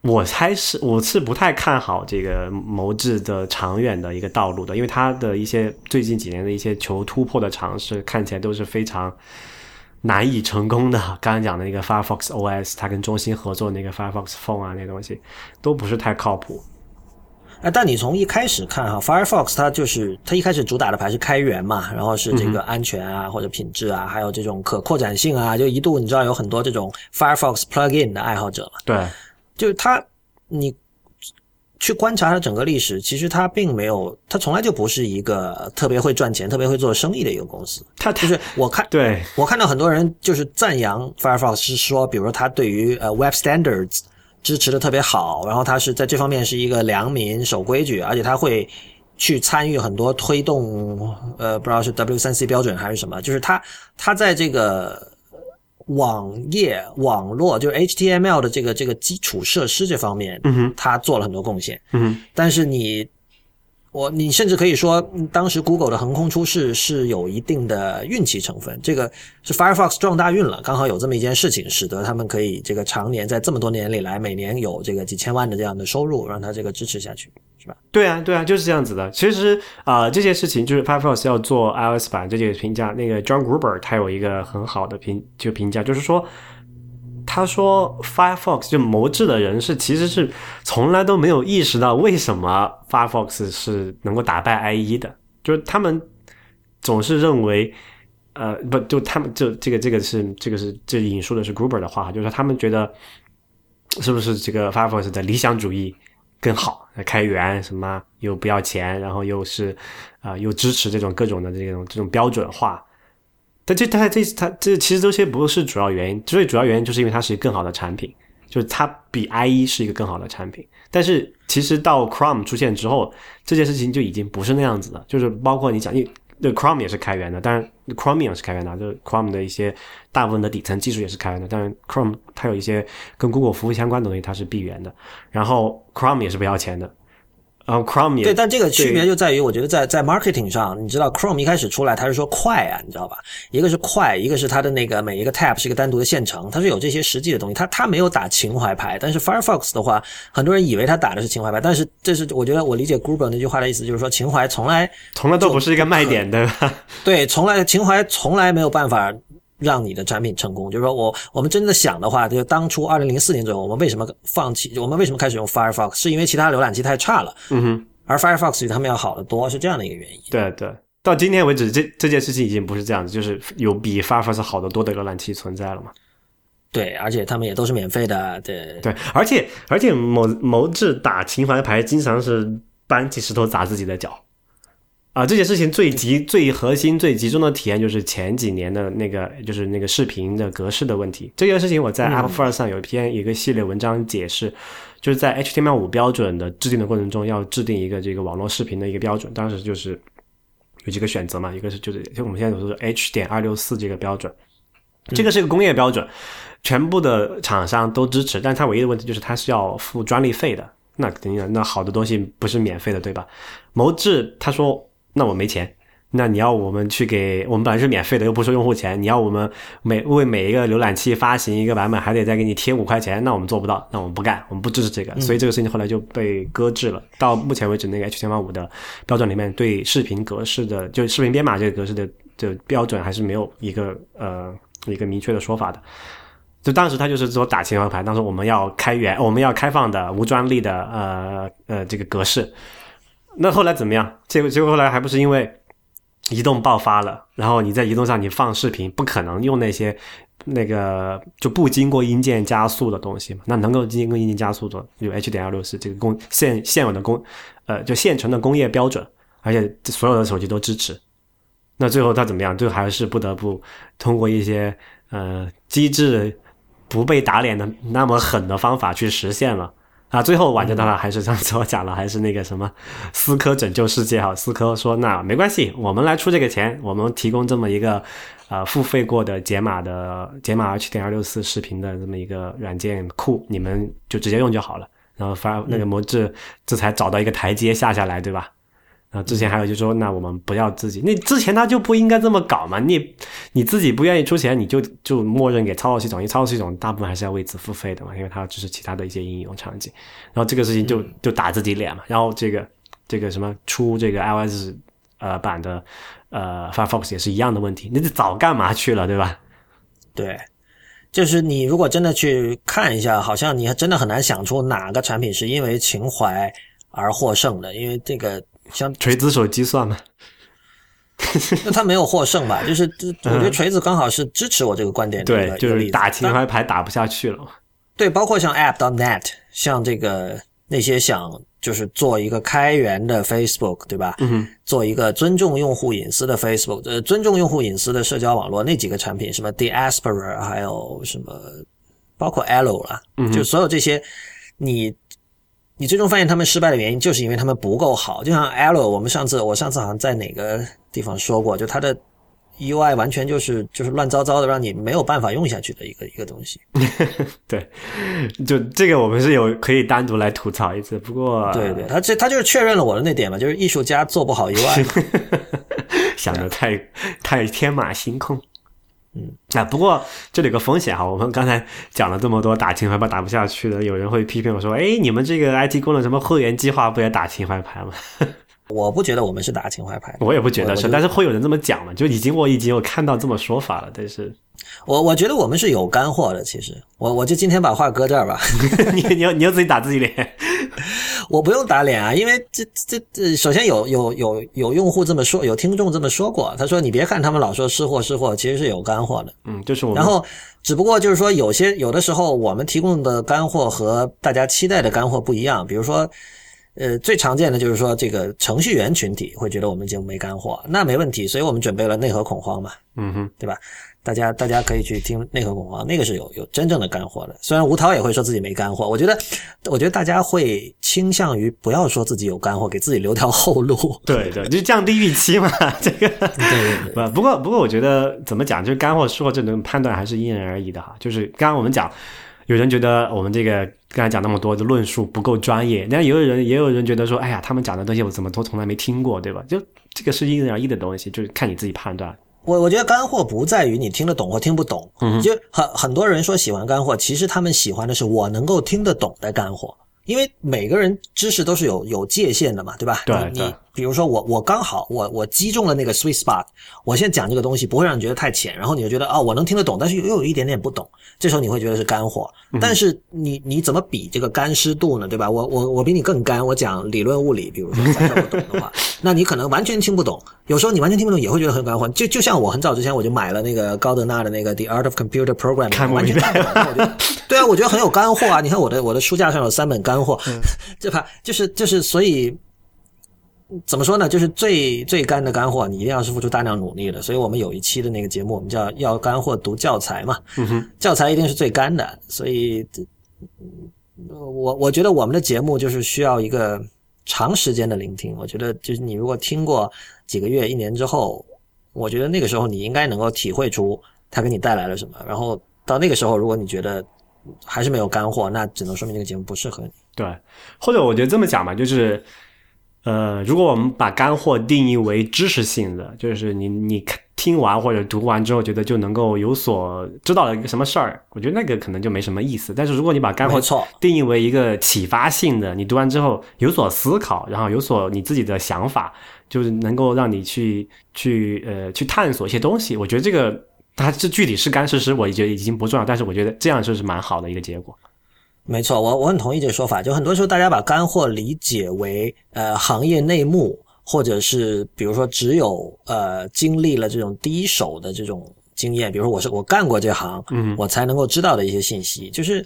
我猜是我是不太看好这个谋智的长远的一个道路的，因为他的一些最近几年的一些求突破的尝试，看起来都是非常难以成功的。<laughs> 刚刚讲的那个 Firefox OS，它跟中兴合作那个 Firefox Phone 啊，那东西都不是太靠谱。哎，但你从一开始看哈，Firefox 它就是它一开始主打的牌是开源嘛，然后是这个安全啊、或者品质啊，还有这种可扩展性啊，就一度你知道有很多这种 Firefox plugin 的爱好者嘛，对，就是它你去观察它整个历史，其实它并没有，它从来就不是一个特别会赚钱、特别会做生意的一个公司。它就是我看对我看到很多人就是赞扬 Firefox，是说，比如说它对于呃 Web Standards 支持的特别好，然后它是在这方面是一个良民、守规矩，而且它会去参与很多推动，呃，不知道是 W 三 C 标准还是什么，就是它它在这个网页网络就是 HTML 的这个这个基础设施这方面，嗯哼，它做了很多贡献。嗯哼，但是你我你甚至可以说，当时 Google 的横空出世是有一定的运气成分，这个是 Firefox 撞大运了，刚好有这么一件事情，使得他们可以这个常年在这么多年里来，每年有这个几千万的这样的收入，让他这个支持下去，是吧？对啊，对啊，就是这样子的。其实啊，这件事情就是 Firefox 要做 iOS 版这个评价，那个 John Gruber 他有一个很好的评就评价，就是说。他说，Firefox 就谋智的人是其实是从来都没有意识到为什么 Firefox 是能够打败 IE 的，就是他们总是认为，呃，不，就他们就这个这个是这个是这引述的是 Gruber 的话，就是说他们觉得是不是这个 Firefox 的理想主义更好，开源什么又不要钱，然后又是啊又支持这种各种的这种这种标准化。但这、它、这、它、这其实这些不是主要原因，最主要原因就是因为它是一个更好的产品，就是它比 IE 是一个更好的产品。但是其实到 Chrome 出现之后，这件事情就已经不是那样子了。就是包括你讲，因为 Chrome 也是开源的，当然 Chromium 是开源的，就是 Chrome 的一些大部分的底层技术也是开源的。当然 Chrome 它有一些跟 Google 服务相关的东西，它是闭源的。然后 Chrome 也是不要钱的。然后 Chrome 也对，但这个区别就在于，我觉得在在 marketing 上，你知道 Chrome 一开始出来，它是说快啊，你知道吧？一个是快，一个是它的那个每一个 tab 是一个单独的线程，它是有这些实际的东西。它它没有打情怀牌，但是 Firefox 的话，很多人以为它打的是情怀牌，但是这是我觉得我理解 Gruber 那句话的意思，就是说情怀从来从来都不是一个卖点，对吧？对，从来情怀从来没有办法。让你的产品成功，就是说我我们真的想的话，就当初二零零四年左右，我们为什么放弃？我们为什么开始用 Firefox？是因为其他浏览器太差了，嗯哼，而 Firefox 比他们要好得多，是这样的一个原因。对对，到今天为止，这这件事情已经不是这样子，就是有比 Firefox 好得多的浏览器存在了嘛？对，而且他们也都是免费的，对对，而且而且某某智打情怀牌，经常是搬起石头砸自己的脚。啊，这件事情最集、最核心、最集中的体验就是前几年的那个，就是那个视频的格式的问题。这件事情我在 Apple First 上有一篇一个系列文章解释，就是在 HTML5 标准的制定的过程中，要制定一个这个网络视频的一个标准。当时就是有几个选择嘛，一个是就是就我们现在所说的 H 点二六四这个标准，这个是一个工业标准，全部的厂商都支持，但它唯一的问题就是它是要付专利费的。那肯定，那好的东西不是免费的，对吧？谋智他说。那我没钱，那你要我们去给我们本来是免费的，又不收用户钱，你要我们每为每一个浏览器发行一个版本，还得再给你贴五块钱，那我们做不到，那我们不干，我们不支持这个，所以这个事情后来就被搁置了。到目前为止，那个 HTML5 的标准里面对视频格式的，就视频编码这个格式的的标准还是没有一个呃一个明确的说法的。就当时他就是说打情怀牌，当时我们要开源，我们要开放的无专利的呃呃这个格式。那后来怎么样？结果结果后来还不是因为移动爆发了，然后你在移动上你放视频，不可能用那些那个就不经过硬件加速的东西嘛？那能够经过硬件加速的，有 H 点二六四这个工现现有的工呃就现成的工业标准，而且所有的手机都支持。那最后他怎么样？最后还是不得不通过一些呃机制不被打脸的那么狠的方法去实现了。啊，最后挽救到了，还是上次我讲了，还是那个什么思科拯救世界哈。思科说：“那没关系，我们来出这个钱，我们提供这么一个呃付费过的解码的解码 H 点二六四视频的这么一个软件库，你们就直接用就好了。然后发那个模制这才找到一个台阶下下来，对吧？”啊，之前还有就说，那我们不要自己，那之前他就不应该这么搞嘛？你你自己不愿意出钱，你就就默认给操作系统，因为操作系统大部分还是要为此付费的嘛，因为它要支持其他的一些应用场景。然后这个事情就就打自己脸嘛。然后这个这个什么出这个 iOS 呃版的呃 Firefox 也是一样的问题，你早干嘛去了，对吧？对，就是你如果真的去看一下，好像你还真的很难想出哪个产品是因为情怀而获胜的，因为这个。像锤子手机算吗？<laughs> 那他没有获胜吧？就是我觉得锤子刚好是支持我这个观点。对，就是打情怀牌打不下去了。对，包括像 App. dot net，像这个那些想就是做一个开源的 Facebook，对吧？嗯做一个尊重用户隐私的 Facebook，呃，尊重用户隐私的社交网络，那几个产品，什么 Diaspora，还有什么，包括 Allo 了，就所有这些，你。你最终发现他们失败的原因，就是因为他们不够好。就像 L，我们上次我上次好像在哪个地方说过，就它的 UI 完全就是就是乱糟糟的，让你没有办法用下去的一个一个东西。<laughs> 对，就这个我们是有可以单独来吐槽一次。不过，对对，他这他就是确认了我的那点嘛，就是艺术家做不好 UI，<laughs> 想的太太天马行空。嗯，啊，不过这里有个风险哈，我们刚才讲了这么多打情怀牌打不下去的，有人会批评我说，哎，你们这个 IT 功能什么会员计划不也打情怀牌吗？<laughs> 我不觉得我们是打情怀牌，我也不觉得是，但是会有人这么讲嘛，就已经我已经有看到这么说法了，但是，我我觉得我们是有干货的，其实我我就今天把话搁这儿吧，<laughs> 你你要你要自己打自己脸。我不用打脸啊，因为这这这，首先有有有有用户这么说，有听众这么说过，他说你别看他们老说失货失货，其实是有干货的。嗯，就是我。然后只不过就是说，有些有的时候我们提供的干货和大家期待的干货不一样。比如说，呃，最常见的就是说，这个程序员群体会觉得我们节目没干货，那没问题，所以我们准备了内核恐慌嘛。嗯哼，对吧？大家大家可以去听内核恐慌，那个是有有真正的干货的。虽然吴涛也会说自己没干货，我觉得，我觉得大家会倾向于不要说自己有干货，给自己留条后路。<laughs> 对对，就降低预期嘛。<laughs> 这个对对对。不不过不过，我觉得怎么讲，就是干货失货这种判断还是因人而异的哈。就是刚刚我们讲，有人觉得我们这个刚才讲那么多的论述不够专业，那也有人也有人觉得说，哎呀，他们讲的东西我怎么都从来没听过，对吧？就这个是因人而异的东西，就是看你自己判断。我我觉得干货不在于你听得懂或听不懂，就很很多人说喜欢干货，其实他们喜欢的是我能够听得懂的干货，因为每个人知识都是有有界限的嘛，对吧？对你比如说我我刚好我我击中了那个 sweet spot，我现在讲这个东西不会让你觉得太浅，然后你就觉得啊我能听得懂，但是又有一点点不懂，这时候你会觉得是干货。但是你你怎么比这个干湿度呢？对吧？我我我比你更干，我讲理论物理，比如说假设不懂的话，<laughs> 那你可能完全听不懂。有时候你完全听不懂也会觉得很干货。就就像我很早之前我就买了那个高德纳的那个 The Art of Computer Programming，完全看不懂。对啊，我觉得很有干货啊！你看我的我的书架上有三本干货，<laughs> 对吧？就是就是所以。怎么说呢？就是最最干的干货，你一定要是付出大量努力的。所以我们有一期的那个节目，我们叫“要干货读教材”嘛。教材一定是最干的。所以，我我觉得我们的节目就是需要一个长时间的聆听。我觉得，就是你如果听过几个月、一年之后，我觉得那个时候你应该能够体会出它给你带来了什么。然后到那个时候，如果你觉得还是没有干货，那只能说明这个节目不适合你。对，或者我觉得这么讲吧，就是。呃，如果我们把干货定义为知识性的，就是你你听完或者读完之后觉得就能够有所知道一个什么事儿，我觉得那个可能就没什么意思。但是如果你把干货定义为一个启发性的，你读完之后有所思考，然后有所你自己的想法，就是能够让你去去呃去探索一些东西。我觉得这个它这具体是干是湿，我觉得已经不重要。但是我觉得这样就是蛮好的一个结果。没错，我我很同意这个说法。就很多时候，大家把干货理解为呃行业内幕，或者是比如说只有呃经历了这种第一手的这种经验，比如说我是我干过这行，嗯，我才能够知道的一些信息。就是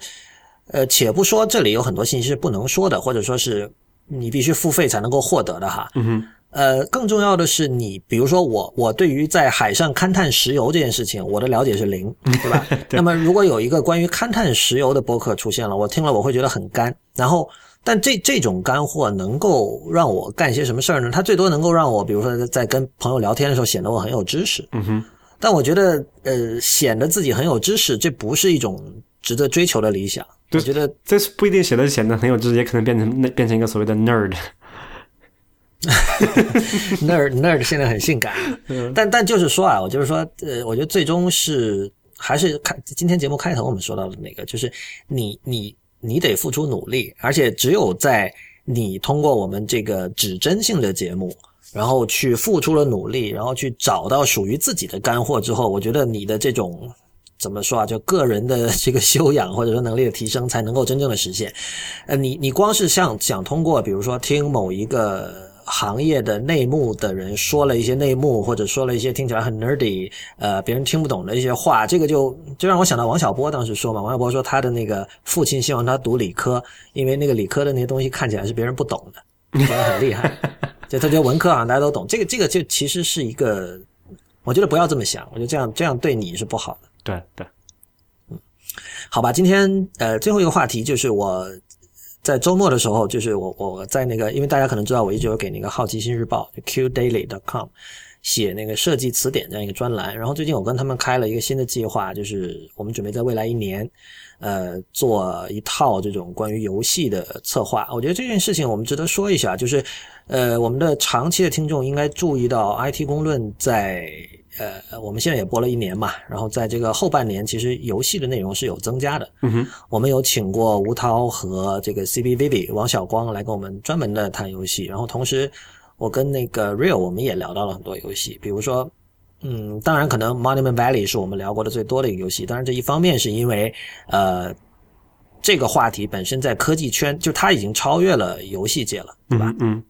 呃，且不说这里有很多信息是不能说的，或者说是你必须付费才能够获得的哈。嗯哼。呃，更重要的是，你比如说我，我对于在海上勘探石油这件事情，我的了解是零，对吧？<laughs> 那么，如果有一个关于勘探石油的博客出现了，我听了我会觉得很干。然后，但这这种干货能够让我干些什么事儿呢？它最多能够让我，比如说在跟朋友聊天的时候，显得我很有知识。嗯哼。但我觉得，呃，显得自己很有知识，这不是一种值得追求的理想。我觉得这是不一定显得显得很有知识，也可能变成那变成一个所谓的 nerd。<laughs> nerd nerd 现在很性感，但但就是说啊，我就是说，呃，我觉得最终是还是看今天节目开头我们说到的那个，就是你你你得付出努力，而且只有在你通过我们这个指针性的节目，然后去付出了努力，然后去找到属于自己的干货之后，我觉得你的这种怎么说啊，就个人的这个修养或者说能力的提升，才能够真正的实现。呃，你你光是像想通过比如说听某一个。行业的内幕的人说了一些内幕，或者说了一些听起来很 nerdy，呃，别人听不懂的一些话，这个就就让我想到王小波当时说嘛，王小波说他的那个父亲希望他读理科，因为那个理科的那些东西看起来是别人不懂的，觉得很厉害，<laughs> 就他觉得文科好像大家都懂，这个这个就其实是一个，我觉得不要这么想，我觉得这样这样对你是不好的。对对，嗯，好吧，今天呃最后一个话题就是我。在周末的时候，就是我我在那个，因为大家可能知道，我一直有给那个好奇心日报 Q Daily 的 com，写那个设计词典这样一个专栏。然后最近我跟他们开了一个新的计划，就是我们准备在未来一年，呃，做一套这种关于游戏的策划。我觉得这件事情我们值得说一下，就是呃，我们的长期的听众应该注意到，IT 公论在。呃，我们现在也播了一年嘛，然后在这个后半年，其实游戏的内容是有增加的。嗯哼，我们有请过吴涛和这个 CB Vivi 王小光来跟我们专门的谈游戏，然后同时我跟那个 Real 我们也聊到了很多游戏，比如说，嗯，当然可能 Monument Valley 是我们聊过的最多的一个游戏，当然这一方面是因为呃这个话题本身在科技圈就它已经超越了游戏界了，对吧？嗯。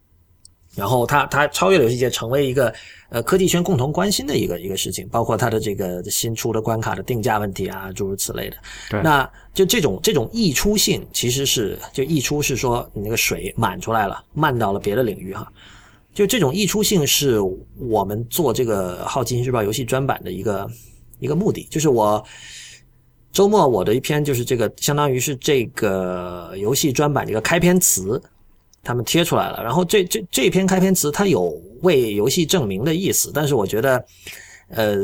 然后它它超越了游戏界，成为一个呃科技圈共同关心的一个一个事情，包括它的这个新出的关卡的定价问题啊，诸如此类的。对，那就这种这种溢出性，其实是就溢出是说你那个水满出来了，漫到了别的领域哈。就这种溢出性是我们做这个《好奇心日报》游戏专版的一个一个目的，就是我周末我的一篇就是这个相当于是这个游戏专版的一个开篇词。他们贴出来了，然后这这这篇开篇词它有为游戏证明的意思，但是我觉得，呃，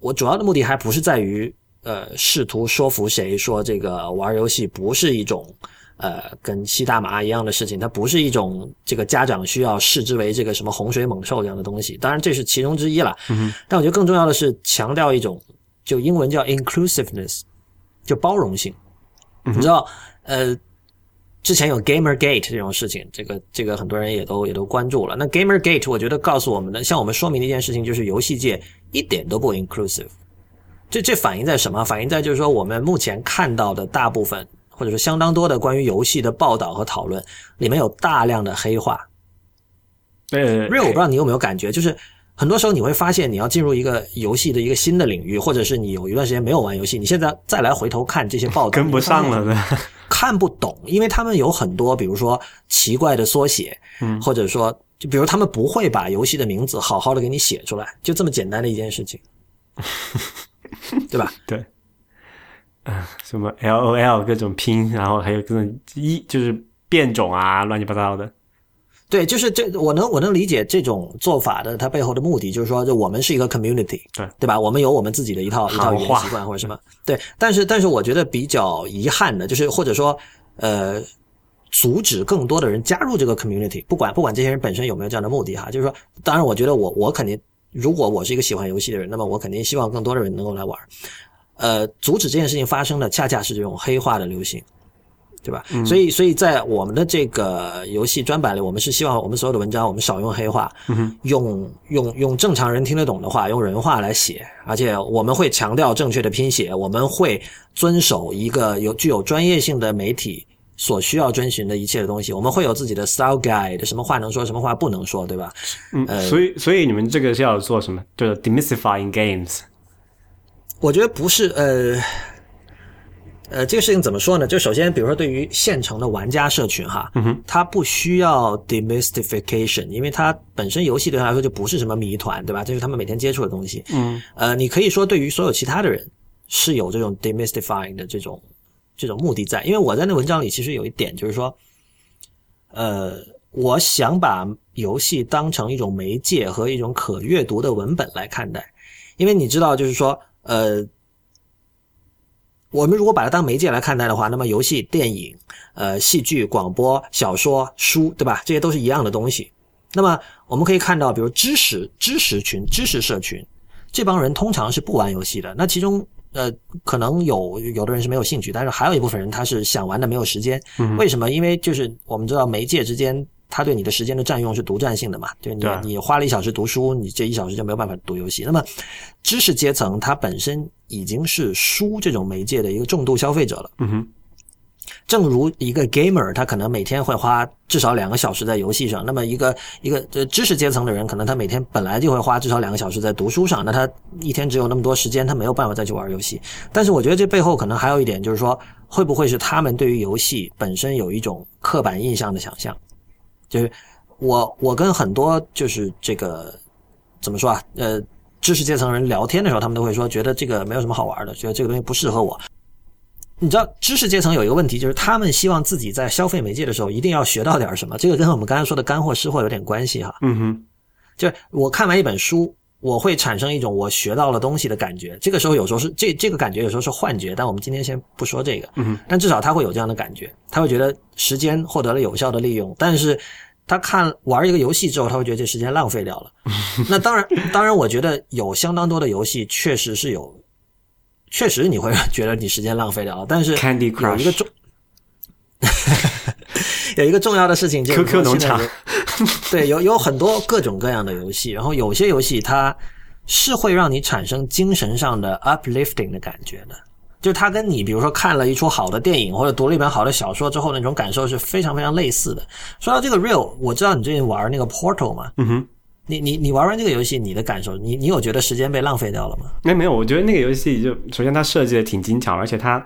我主要的目的还不是在于呃试图说服谁说这个玩游戏不是一种呃跟吸大麻一样的事情，它不是一种这个家长需要视之为这个什么洪水猛兽这样的东西，当然这是其中之一了。嗯，但我觉得更重要的是强调一种就英文叫 inclusiveness，就包容性。你知道，呃。之前有 GamerGate 这种事情，这个这个很多人也都也都关注了。那 GamerGate 我觉得告诉我们的，向我们说明的一件事情，就是游戏界一点都不 inclusive。这这反映在什么？反映在就是说，我们目前看到的大部分，或者说相当多的关于游戏的报道和讨论，里面有大量的黑话。对，Real，我不知道你有没有感觉，就是很多时候你会发现，你要进入一个游戏的一个新的领域，或者是你有一段时间没有玩游戏，你现在再来回头看这些报道，<laughs> 跟不上了的。<laughs> 看不懂，因为他们有很多，比如说奇怪的缩写，嗯，或者说，就比如他们不会把游戏的名字好好的给你写出来，就这么简单的一件事情，<laughs> 对吧？对，啊，什么 L O L 各种拼，然后还有各种一就是变种啊，乱七八糟的。对，就是这，我能我能理解这种做法的，它背后的目的就是说，就我们是一个 community，对对吧？我们有我们自己的一套一套语言习惯或者什么，对。但是，但是我觉得比较遗憾的就是，或者说，呃，阻止更多的人加入这个 community，不管不管这些人本身有没有这样的目的哈，就是说，当然，我觉得我我肯定，如果我是一个喜欢游戏的人，那么我肯定希望更多的人能够来玩。呃，阻止这件事情发生的，恰恰是这种黑化的流行。对吧？所以，所以在我们的这个游戏专版里，我们是希望我们所有的文章，我们少用黑话，用用用正常人听得懂的话，用人话来写。而且我们会强调正确的拼写，我们会遵守一个有具有专业性的媒体所需要遵循的一切的东西。我们会有自己的 style guide，什么话能说，什么话不能说，对吧？嗯，所以，所以你们这个是要做什么？就是 demystifying games。我觉得不是，呃。呃，这个事情怎么说呢？就首先，比如说对于现成的玩家社群哈，嗯它不需要 demystification，因为它本身游戏对他来说就不是什么谜团，对吧？这是他们每天接触的东西。嗯，呃，你可以说对于所有其他的人是有这种 demystifying 的这种这种目的在，因为我在那文章里其实有一点就是说，呃，我想把游戏当成一种媒介和一种可阅读的文本来看待，因为你知道，就是说，呃。我们如果把它当媒介来看待的话，那么游戏、电影、呃、戏剧、广播、小说、书，对吧？这些都是一样的东西。那么我们可以看到，比如知识、知识群、知识社群，这帮人通常是不玩游戏的。那其中，呃，可能有有的人是没有兴趣，但是还有一部分人他是想玩的，没有时间。为什么？因为就是我们知道媒介之间。他对你的时间的占用是独占性的嘛？就你你花了一小时读书，你这一小时就没有办法读游戏。那么，知识阶层它本身已经是书这种媒介的一个重度消费者了。嗯哼。正如一个 gamer，他可能每天会花至少两个小时在游戏上。那么一个一个呃知识阶层的人，可能他每天本来就会花至少两个小时在读书上。那他一天只有那么多时间，他没有办法再去玩游戏。但是我觉得这背后可能还有一点，就是说会不会是他们对于游戏本身有一种刻板印象的想象？就是我，我跟很多就是这个怎么说啊？呃，知识阶层人聊天的时候，他们都会说，觉得这个没有什么好玩的，觉得这个东西不适合我。你知道，知识阶层有一个问题，就是他们希望自己在消费媒介的时候，一定要学到点什么。这个跟我们刚才说的干货、湿货有点关系哈。嗯哼，就是我看完一本书，我会产生一种我学到了东西的感觉。这个时候有时候是这这个感觉有时候是幻觉，但我们今天先不说这个。嗯，但至少他会有这样的感觉，他会觉得时间获得了有效的利用。但是他看玩一个游戏之后，他会觉得这时间浪费掉了。<laughs> 那当然，当然，我觉得有相当多的游戏确实是有，确实你会觉得你时间浪费掉了。但是有一个重。<laughs> 有一个重要的事情就是 QQ 农场 <laughs> 对，有有很多各种各样的游戏，然后有些游戏它是会让你产生精神上的 uplifting 的感觉的，就是它跟你比如说看了一出好的电影或者读了一本好的小说之后那种感受是非常非常类似的。说到这个 real，我知道你最近玩那个 Portal 嘛，嗯哼，你你你玩完这个游戏，你的感受，你你有觉得时间被浪费掉了吗？没没有，我觉得那个游戏就首先它设计的挺精巧，而且它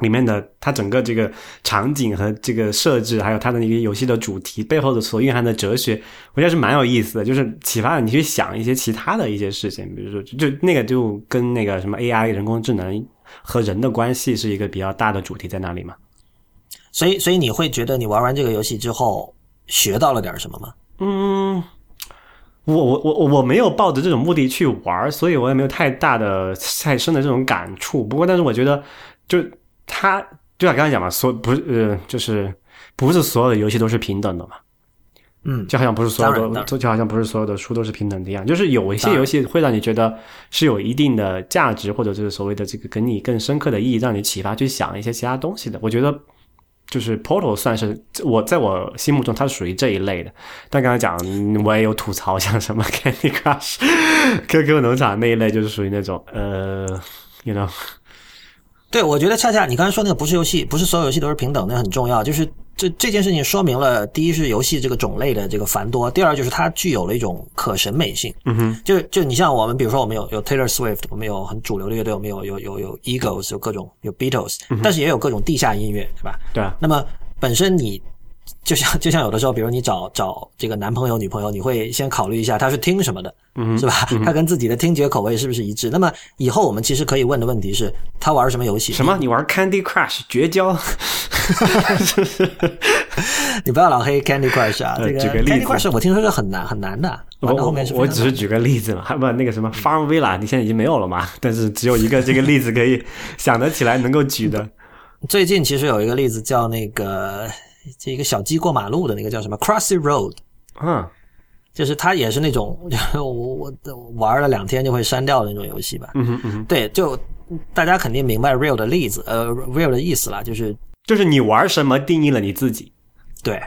里面的它整个这个场景和这个设置，还有它的那个游戏的主题背后的所蕴含的哲学，我觉得是蛮有意思的，就是启发了你去想一些其他的一些事情，比如说就那个就跟那个什么 AI 人工智能和人的关系是一个比较大的主题在那里嘛。所以所以你会觉得你玩完这个游戏之后学到了点什么吗？嗯，我我我我我没有抱着这种目的去玩，所以我也没有太大的太深的这种感触。不过，但是我觉得，就它就像刚才讲嘛，所不是呃，就是不是所有的游戏都是平等的嘛，嗯，就好像不是所有的就就好像不是所有的书都是平等的一样，就是有一些游戏会让你觉得是有一定的价值，或者就是所谓的这个给你更深刻的意义，让你启发去想一些其他东西的。我觉得。就是 Portal 算是我在我心目中它是属于这一类的，但刚才讲嗯我也有吐槽，像什么 Candy Crush、<laughs> QQ 农场那一类，就是属于那种呃，you know，对，我觉得恰恰你刚才说那个不是游戏，不是所有游戏都是平等，那很重要。就是这这件事情说明了，第一是游戏这个种类的这个繁多，第二就是它具有了一种可审美性。嗯哼，就就你像我们，比如说我们有有 Taylor Swift，我们有很主流的乐队，我们有有有有 Eagles，有各种有 Beatles，、但是也有各种地下音乐，对吧？对啊，那么本身你就像就像有的时候，比如你找找这个男朋友、女朋友，你会先考虑一下他是听什么的，嗯是吧？他跟自己的听觉口味是不是一致？那么以后我们其实可以问的问题是，他玩什么游戏？什么？你玩 Candy Crush 绝交？<laughs> 你不要老黑 Candy Crush 啊！这个呃举个例子 Candy Crush 我听说是很难很难的，我后面我只是举个例子嘛，还不那个什么 Farm Villa，你现在已经没有了嘛？但是只有一个这个例子可以想得起来能够举的。最近其实有一个例子叫那个这一个小鸡过马路的那个叫什么 Crossy Road，嗯，就是它也是那种我我我玩了两天就会删掉的那种游戏吧。嗯哼嗯哼，对，就大家肯定明白 real 的例子，呃，real 的意思啦，就是就是你玩什么定义了你自己。对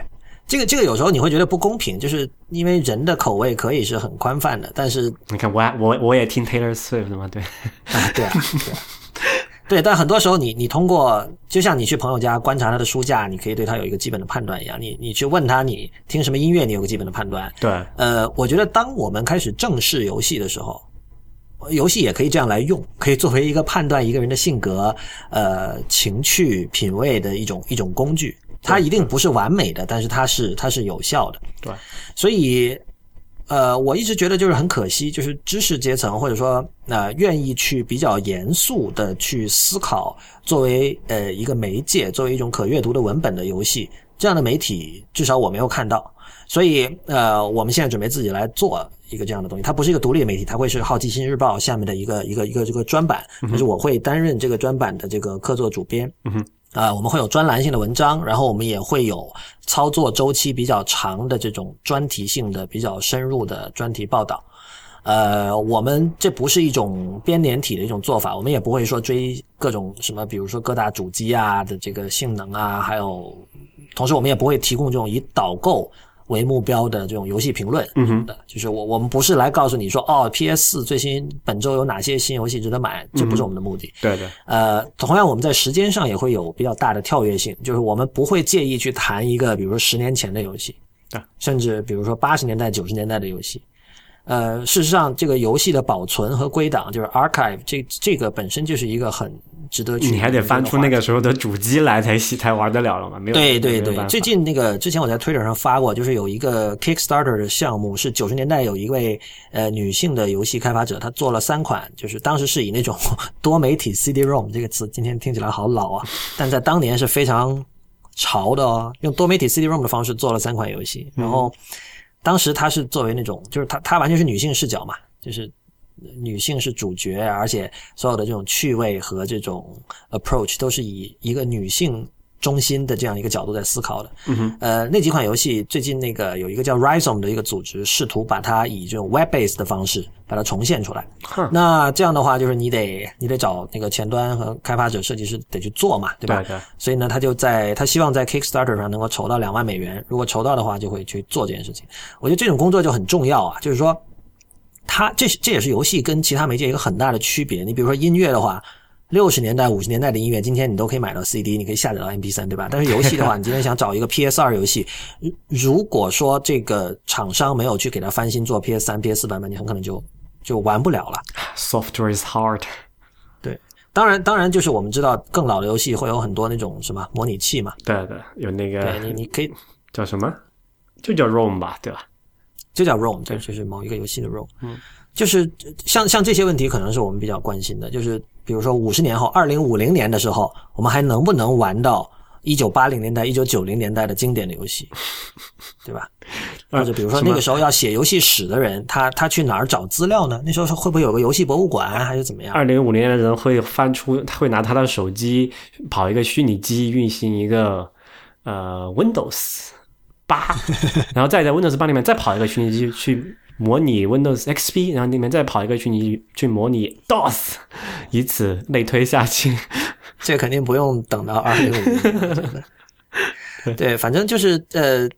这个这个有时候你会觉得不公平，就是因为人的口味可以是很宽泛的，但是你看我我我也听 Taylor Swift 的嘛，对，啊，对啊，对啊。对，但很多时候你你通过，就像你去朋友家观察他的书架，你可以对他有一个基本的判断一样。你你去问他你听什么音乐，你有个基本的判断。对，呃，我觉得当我们开始正视游戏的时候，游戏也可以这样来用，可以作为一个判断一个人的性格、呃情趣、品味的一种一种工具。它一定不是完美的，但是它是它是有效的。对，所以呃，我一直觉得就是很可惜，就是知识阶层或者说呃愿意去比较严肃的去思考，作为呃一个媒介，作为一种可阅读的文本的游戏，这样的媒体至少我没有看到。所以呃，我们现在准备自己来做一个这样的东西，它不是一个独立的媒体，它会是《好奇心日报》下面的一个一个一个这个专版，就是我会担任这个专版的这个客座主编。嗯哼。啊、我们会有专栏性的文章，然后我们也会有操作周期比较长的这种专题性的、比较深入的专题报道。呃，我们这不是一种编年体的一种做法，我们也不会说追各种什么，比如说各大主机啊的这个性能啊，还有，同时我们也不会提供这种以导购为目标的这种游戏评论嗯哼的，就是我我们不是来告诉你说哦，PS 四最新本周有哪些新游戏值得买，这不是我们的目的。对对，呃，同样我们在时间上也会有比较大的跳跃性，就是我们不会介意去谈一个，比如说十年前的游戏，对，甚至比如说八十年代、九十年代的游戏。呃，事实上，这个游戏的保存和归档，就是 archive，这这个本身就是一个很值得去你还得翻出那个。时候的主机来才才玩得了了嘛？没有，对对对，最近那个之前我在 Twitter 上发过，就是有一个 Kickstarter 的项目，是九十年代有一位呃女性的游戏开发者，她做了三款，就是当时是以那种 <laughs> 多媒体 CD-ROM 这个词，今天听起来好老啊，但在当年是非常潮的哦，用多媒体 CD-ROM 的方式做了三款游戏，然后。当时她是作为那种，就是她她完全是女性视角嘛，就是女性是主角，而且所有的这种趣味和这种 approach 都是以一个女性。中心的这样一个角度在思考的，嗯哼，呃，那几款游戏最近那个有一个叫 Rhizome 的一个组织，试图把它以这种 web base 的方式把它重现出来。那这样的话，就是你得你得找那个前端和开发者、设计师得去做嘛，对吧？对对。所以呢，他就在他希望在 Kickstarter 上能够筹到两万美元，如果筹到的话，就会去做这件事情。我觉得这种工作就很重要啊，就是说，它这这也是游戏跟其他媒介一个很大的区别。你比如说音乐的话。六十年代、五十年代的音乐，今天你都可以买到 CD，你可以下载到 MP 三，对吧？但是游戏的话，<laughs> 你今天想找一个 PS 二游戏，如果说这个厂商没有去给它翻新做 PS 三、PS 四版本，你很可能就就玩不了了。Software is hard。对，当然，当然就是我们知道更老的游戏会有很多那种什么模拟器嘛。对对，有那个。对你，你可以叫什么？就叫 ROM 吧，对吧？就叫 ROM，这就是某一个游戏的 ROM。嗯，就是像像这些问题，可能是我们比较关心的，就是。比如说五十年后，二零五零年的时候，我们还能不能玩到一九八零年代、一九九零年代的经典的游戏，<laughs> 对吧？或者比如说那个时候要写游戏史的人，他他去哪儿找资料呢？那时候会不会有个游戏博物馆，还是怎么样？二零五零年的人会翻出，他会拿他的手机跑一个虚拟机，运行一个呃 Windows 八，<laughs> 然后再在 Windows 八里面再跑一个虚拟机去。模拟 Windows XP，然后里面再跑一个去你去模拟 DOS，以此类推下去。<laughs> 这肯定不用等到二零五零。对，反正就是呃，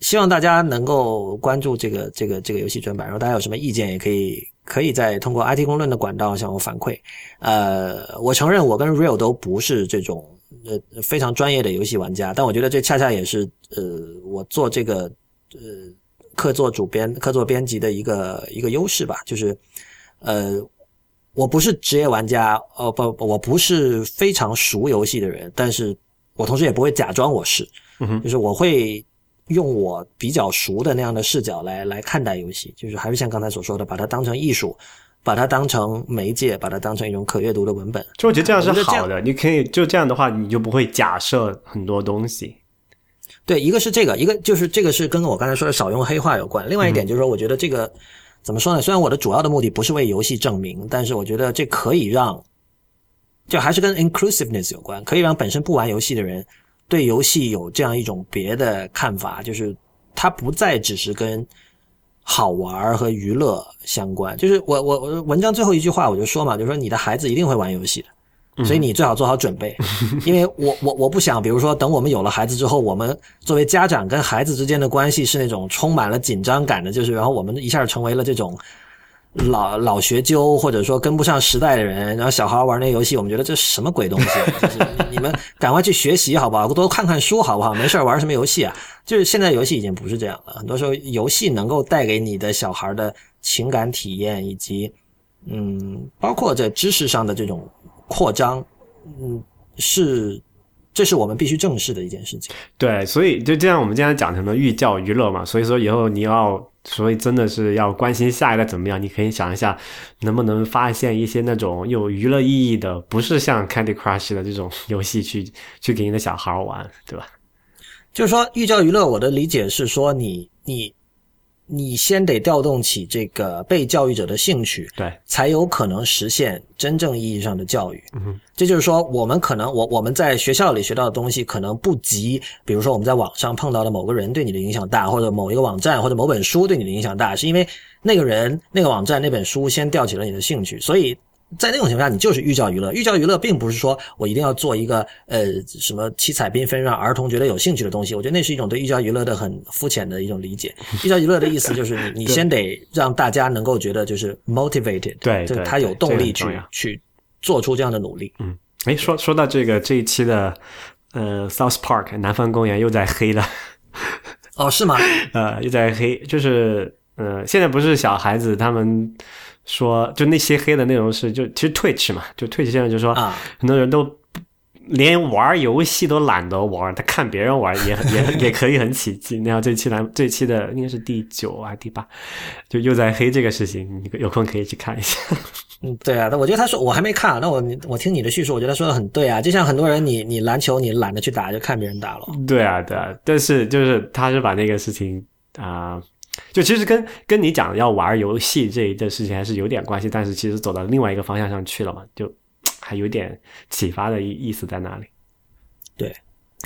希望大家能够关注这个这个这个游戏专版，然后大家有什么意见也可以可以再通过 IT 公论的管道向我反馈。呃，我承认我跟 Real 都不是这种呃非常专业的游戏玩家，但我觉得这恰恰也是呃我做这个呃。客座主编、客座编辑的一个一个优势吧，就是，呃，我不是职业玩家，呃，不，我不是非常熟游戏的人，但是我同时也不会假装我是，就是我会用我比较熟的那样的视角来来看待游戏，就是还是像刚才所说的，把它当成艺术，把它当成媒介，把它当成一种可阅读的文本。就我觉得这样是好的，你可以就这样的话，你就不会假设很多东西。对，一个是这个，一个就是这个是跟我刚才说的少用黑话有关。另外一点就是说，我觉得这个怎么说呢？虽然我的主要的目的不是为游戏证明，但是我觉得这可以让，就还是跟 inclusiveness 有关，可以让本身不玩游戏的人对游戏有这样一种别的看法，就是它不再只是跟好玩和娱乐相关。就是我我我文章最后一句话我就说嘛，就是说你的孩子一定会玩游戏的。所以你最好做好准备，因为我我我不想，比如说等我们有了孩子之后，我们作为家长跟孩子之间的关系是那种充满了紧张感的，就是然后我们一下成为了这种老老学究或者说跟不上时代的人，然后小孩玩那游戏，我们觉得这什么鬼东西？<laughs> 你们赶快去学习好不好？多看看书好不好？没事玩什么游戏啊？就是现在游戏已经不是这样了，很多时候游戏能够带给你的小孩的情感体验以及嗯，包括在知识上的这种。扩张，嗯，是，这是我们必须正视的一件事情。对，所以就这样，我们今天讲什么寓教于乐嘛。所以说以后你要，所以真的是要关心下一代怎么样，你可以想一下，能不能发现一些那种有娱乐意义的，不是像 Candy Crush 的这种 <laughs> 游戏去去给你的小孩玩，对吧？就是说寓教于乐，我的理解是说，你你。你先得调动起这个被教育者的兴趣，对，才有可能实现真正意义上的教育。嗯，这就是说，我们可能我我们在学校里学到的东西，可能不及，比如说我们在网上碰到的某个人对你的影响大，或者某一个网站或者某本书对你的影响大，是因为那个人、那个网站、那本书先吊起了你的兴趣，所以。在那种情况下，你就是寓教于乐。寓教于乐，并不是说我一定要做一个呃什么七彩缤纷让儿童觉得有兴趣的东西。我觉得那是一种对寓教于乐的很肤浅的一种理解。<laughs> 寓教于乐的意思就是你你先得让大家能够觉得就是 motivated，对，就他有动力去去做出这样的努力。嗯，哎，说说到这个这一期的呃 South Park 南方公园又在黑了。哦，是吗？<laughs> 呃，又在黑，就是呃，现在不是小孩子他们。说就那些黑的内容是就其实 Twitch 嘛，就 Twitch 现在就说啊很多人都连玩游戏都懒得玩，他看别人玩也也也可以很起劲。然后这期来这期的应该是第九啊第八，就又在黑这个事情，你有空可以去看一下。<laughs> 嗯，对啊，那我觉得他说我还没看，那我我听你的叙述，我觉得说的很对啊。就像很多人你你篮球你懒得去打，就看别人打了。对啊对啊，但是就是他是把那个事情啊。就其实跟跟你讲要玩游戏这一件事情还是有点关系，但是其实走到另外一个方向上去了嘛，就还有点启发的意意思在那里。对，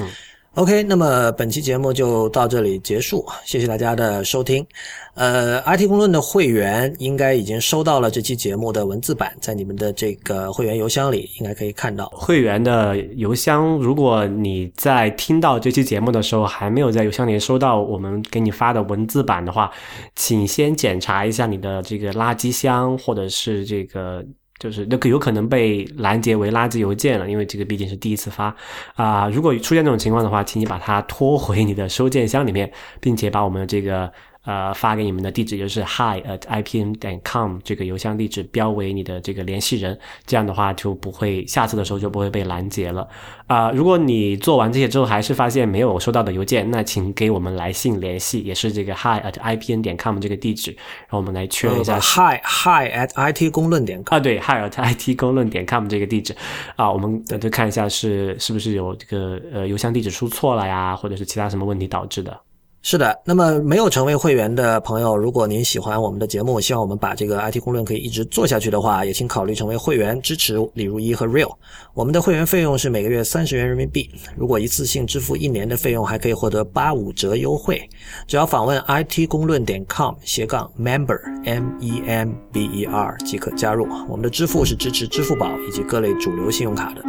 嗯。OK，那么本期节目就到这里结束，谢谢大家的收听。呃，IT 公论的会员应该已经收到了这期节目的文字版，在你们的这个会员邮箱里应该可以看到。会员的邮箱，如果你在听到这期节目的时候还没有在邮箱里收到我们给你发的文字版的话，请先检查一下你的这个垃圾箱或者是这个。就是那个有可能被拦截为垃圾邮件了，因为这个毕竟是第一次发啊。如果出现这种情况的话，请你把它拖回你的收件箱里面，并且把我们这个。呃，发给你们的地址就是 hi at ipn 点 com 这个邮箱地址标为你的这个联系人，这样的话就不会下次的时候就不会被拦截了。啊，如果你做完这些之后还是发现没有收到的邮件，那请给我们来信联系，也是这个 hi at ipn 点 com 这个地址，然后我们来确认一下。hi hi at it 公论点 com 啊，对，hi at it 公论点 com 这个地址啊，我们就看一下是是不是有这个呃邮箱地址出错了呀，或者是其他什么问题导致的。是的，那么没有成为会员的朋友，如果您喜欢我们的节目，希望我们把这个 IT 公论可以一直做下去的话，也请考虑成为会员，支持李如一和 Real。我们的会员费用是每个月三十元人民币，如果一次性支付一年的费用，还可以获得八五折优惠。只要访问 IT 公论点 com 斜杠 member M E M B E R 即可加入。我们的支付是支持支付宝以及各类主流信用卡的。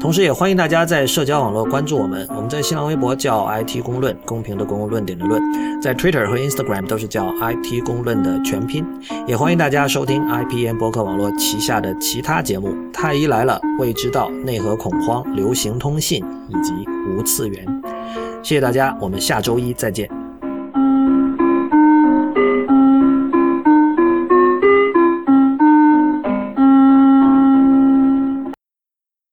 同时，也欢迎大家在社交网络关注我们。我们在新浪微博叫 IT 公论，公平的公论，点的论；在 Twitter 和 Instagram 都是叫 IT 公论的全拼。也欢迎大家收听 IPN 博客网络旗下的其他节目：太医来了、未知道、内核恐慌、流行通信以及无次元。谢谢大家，我们下周一再见。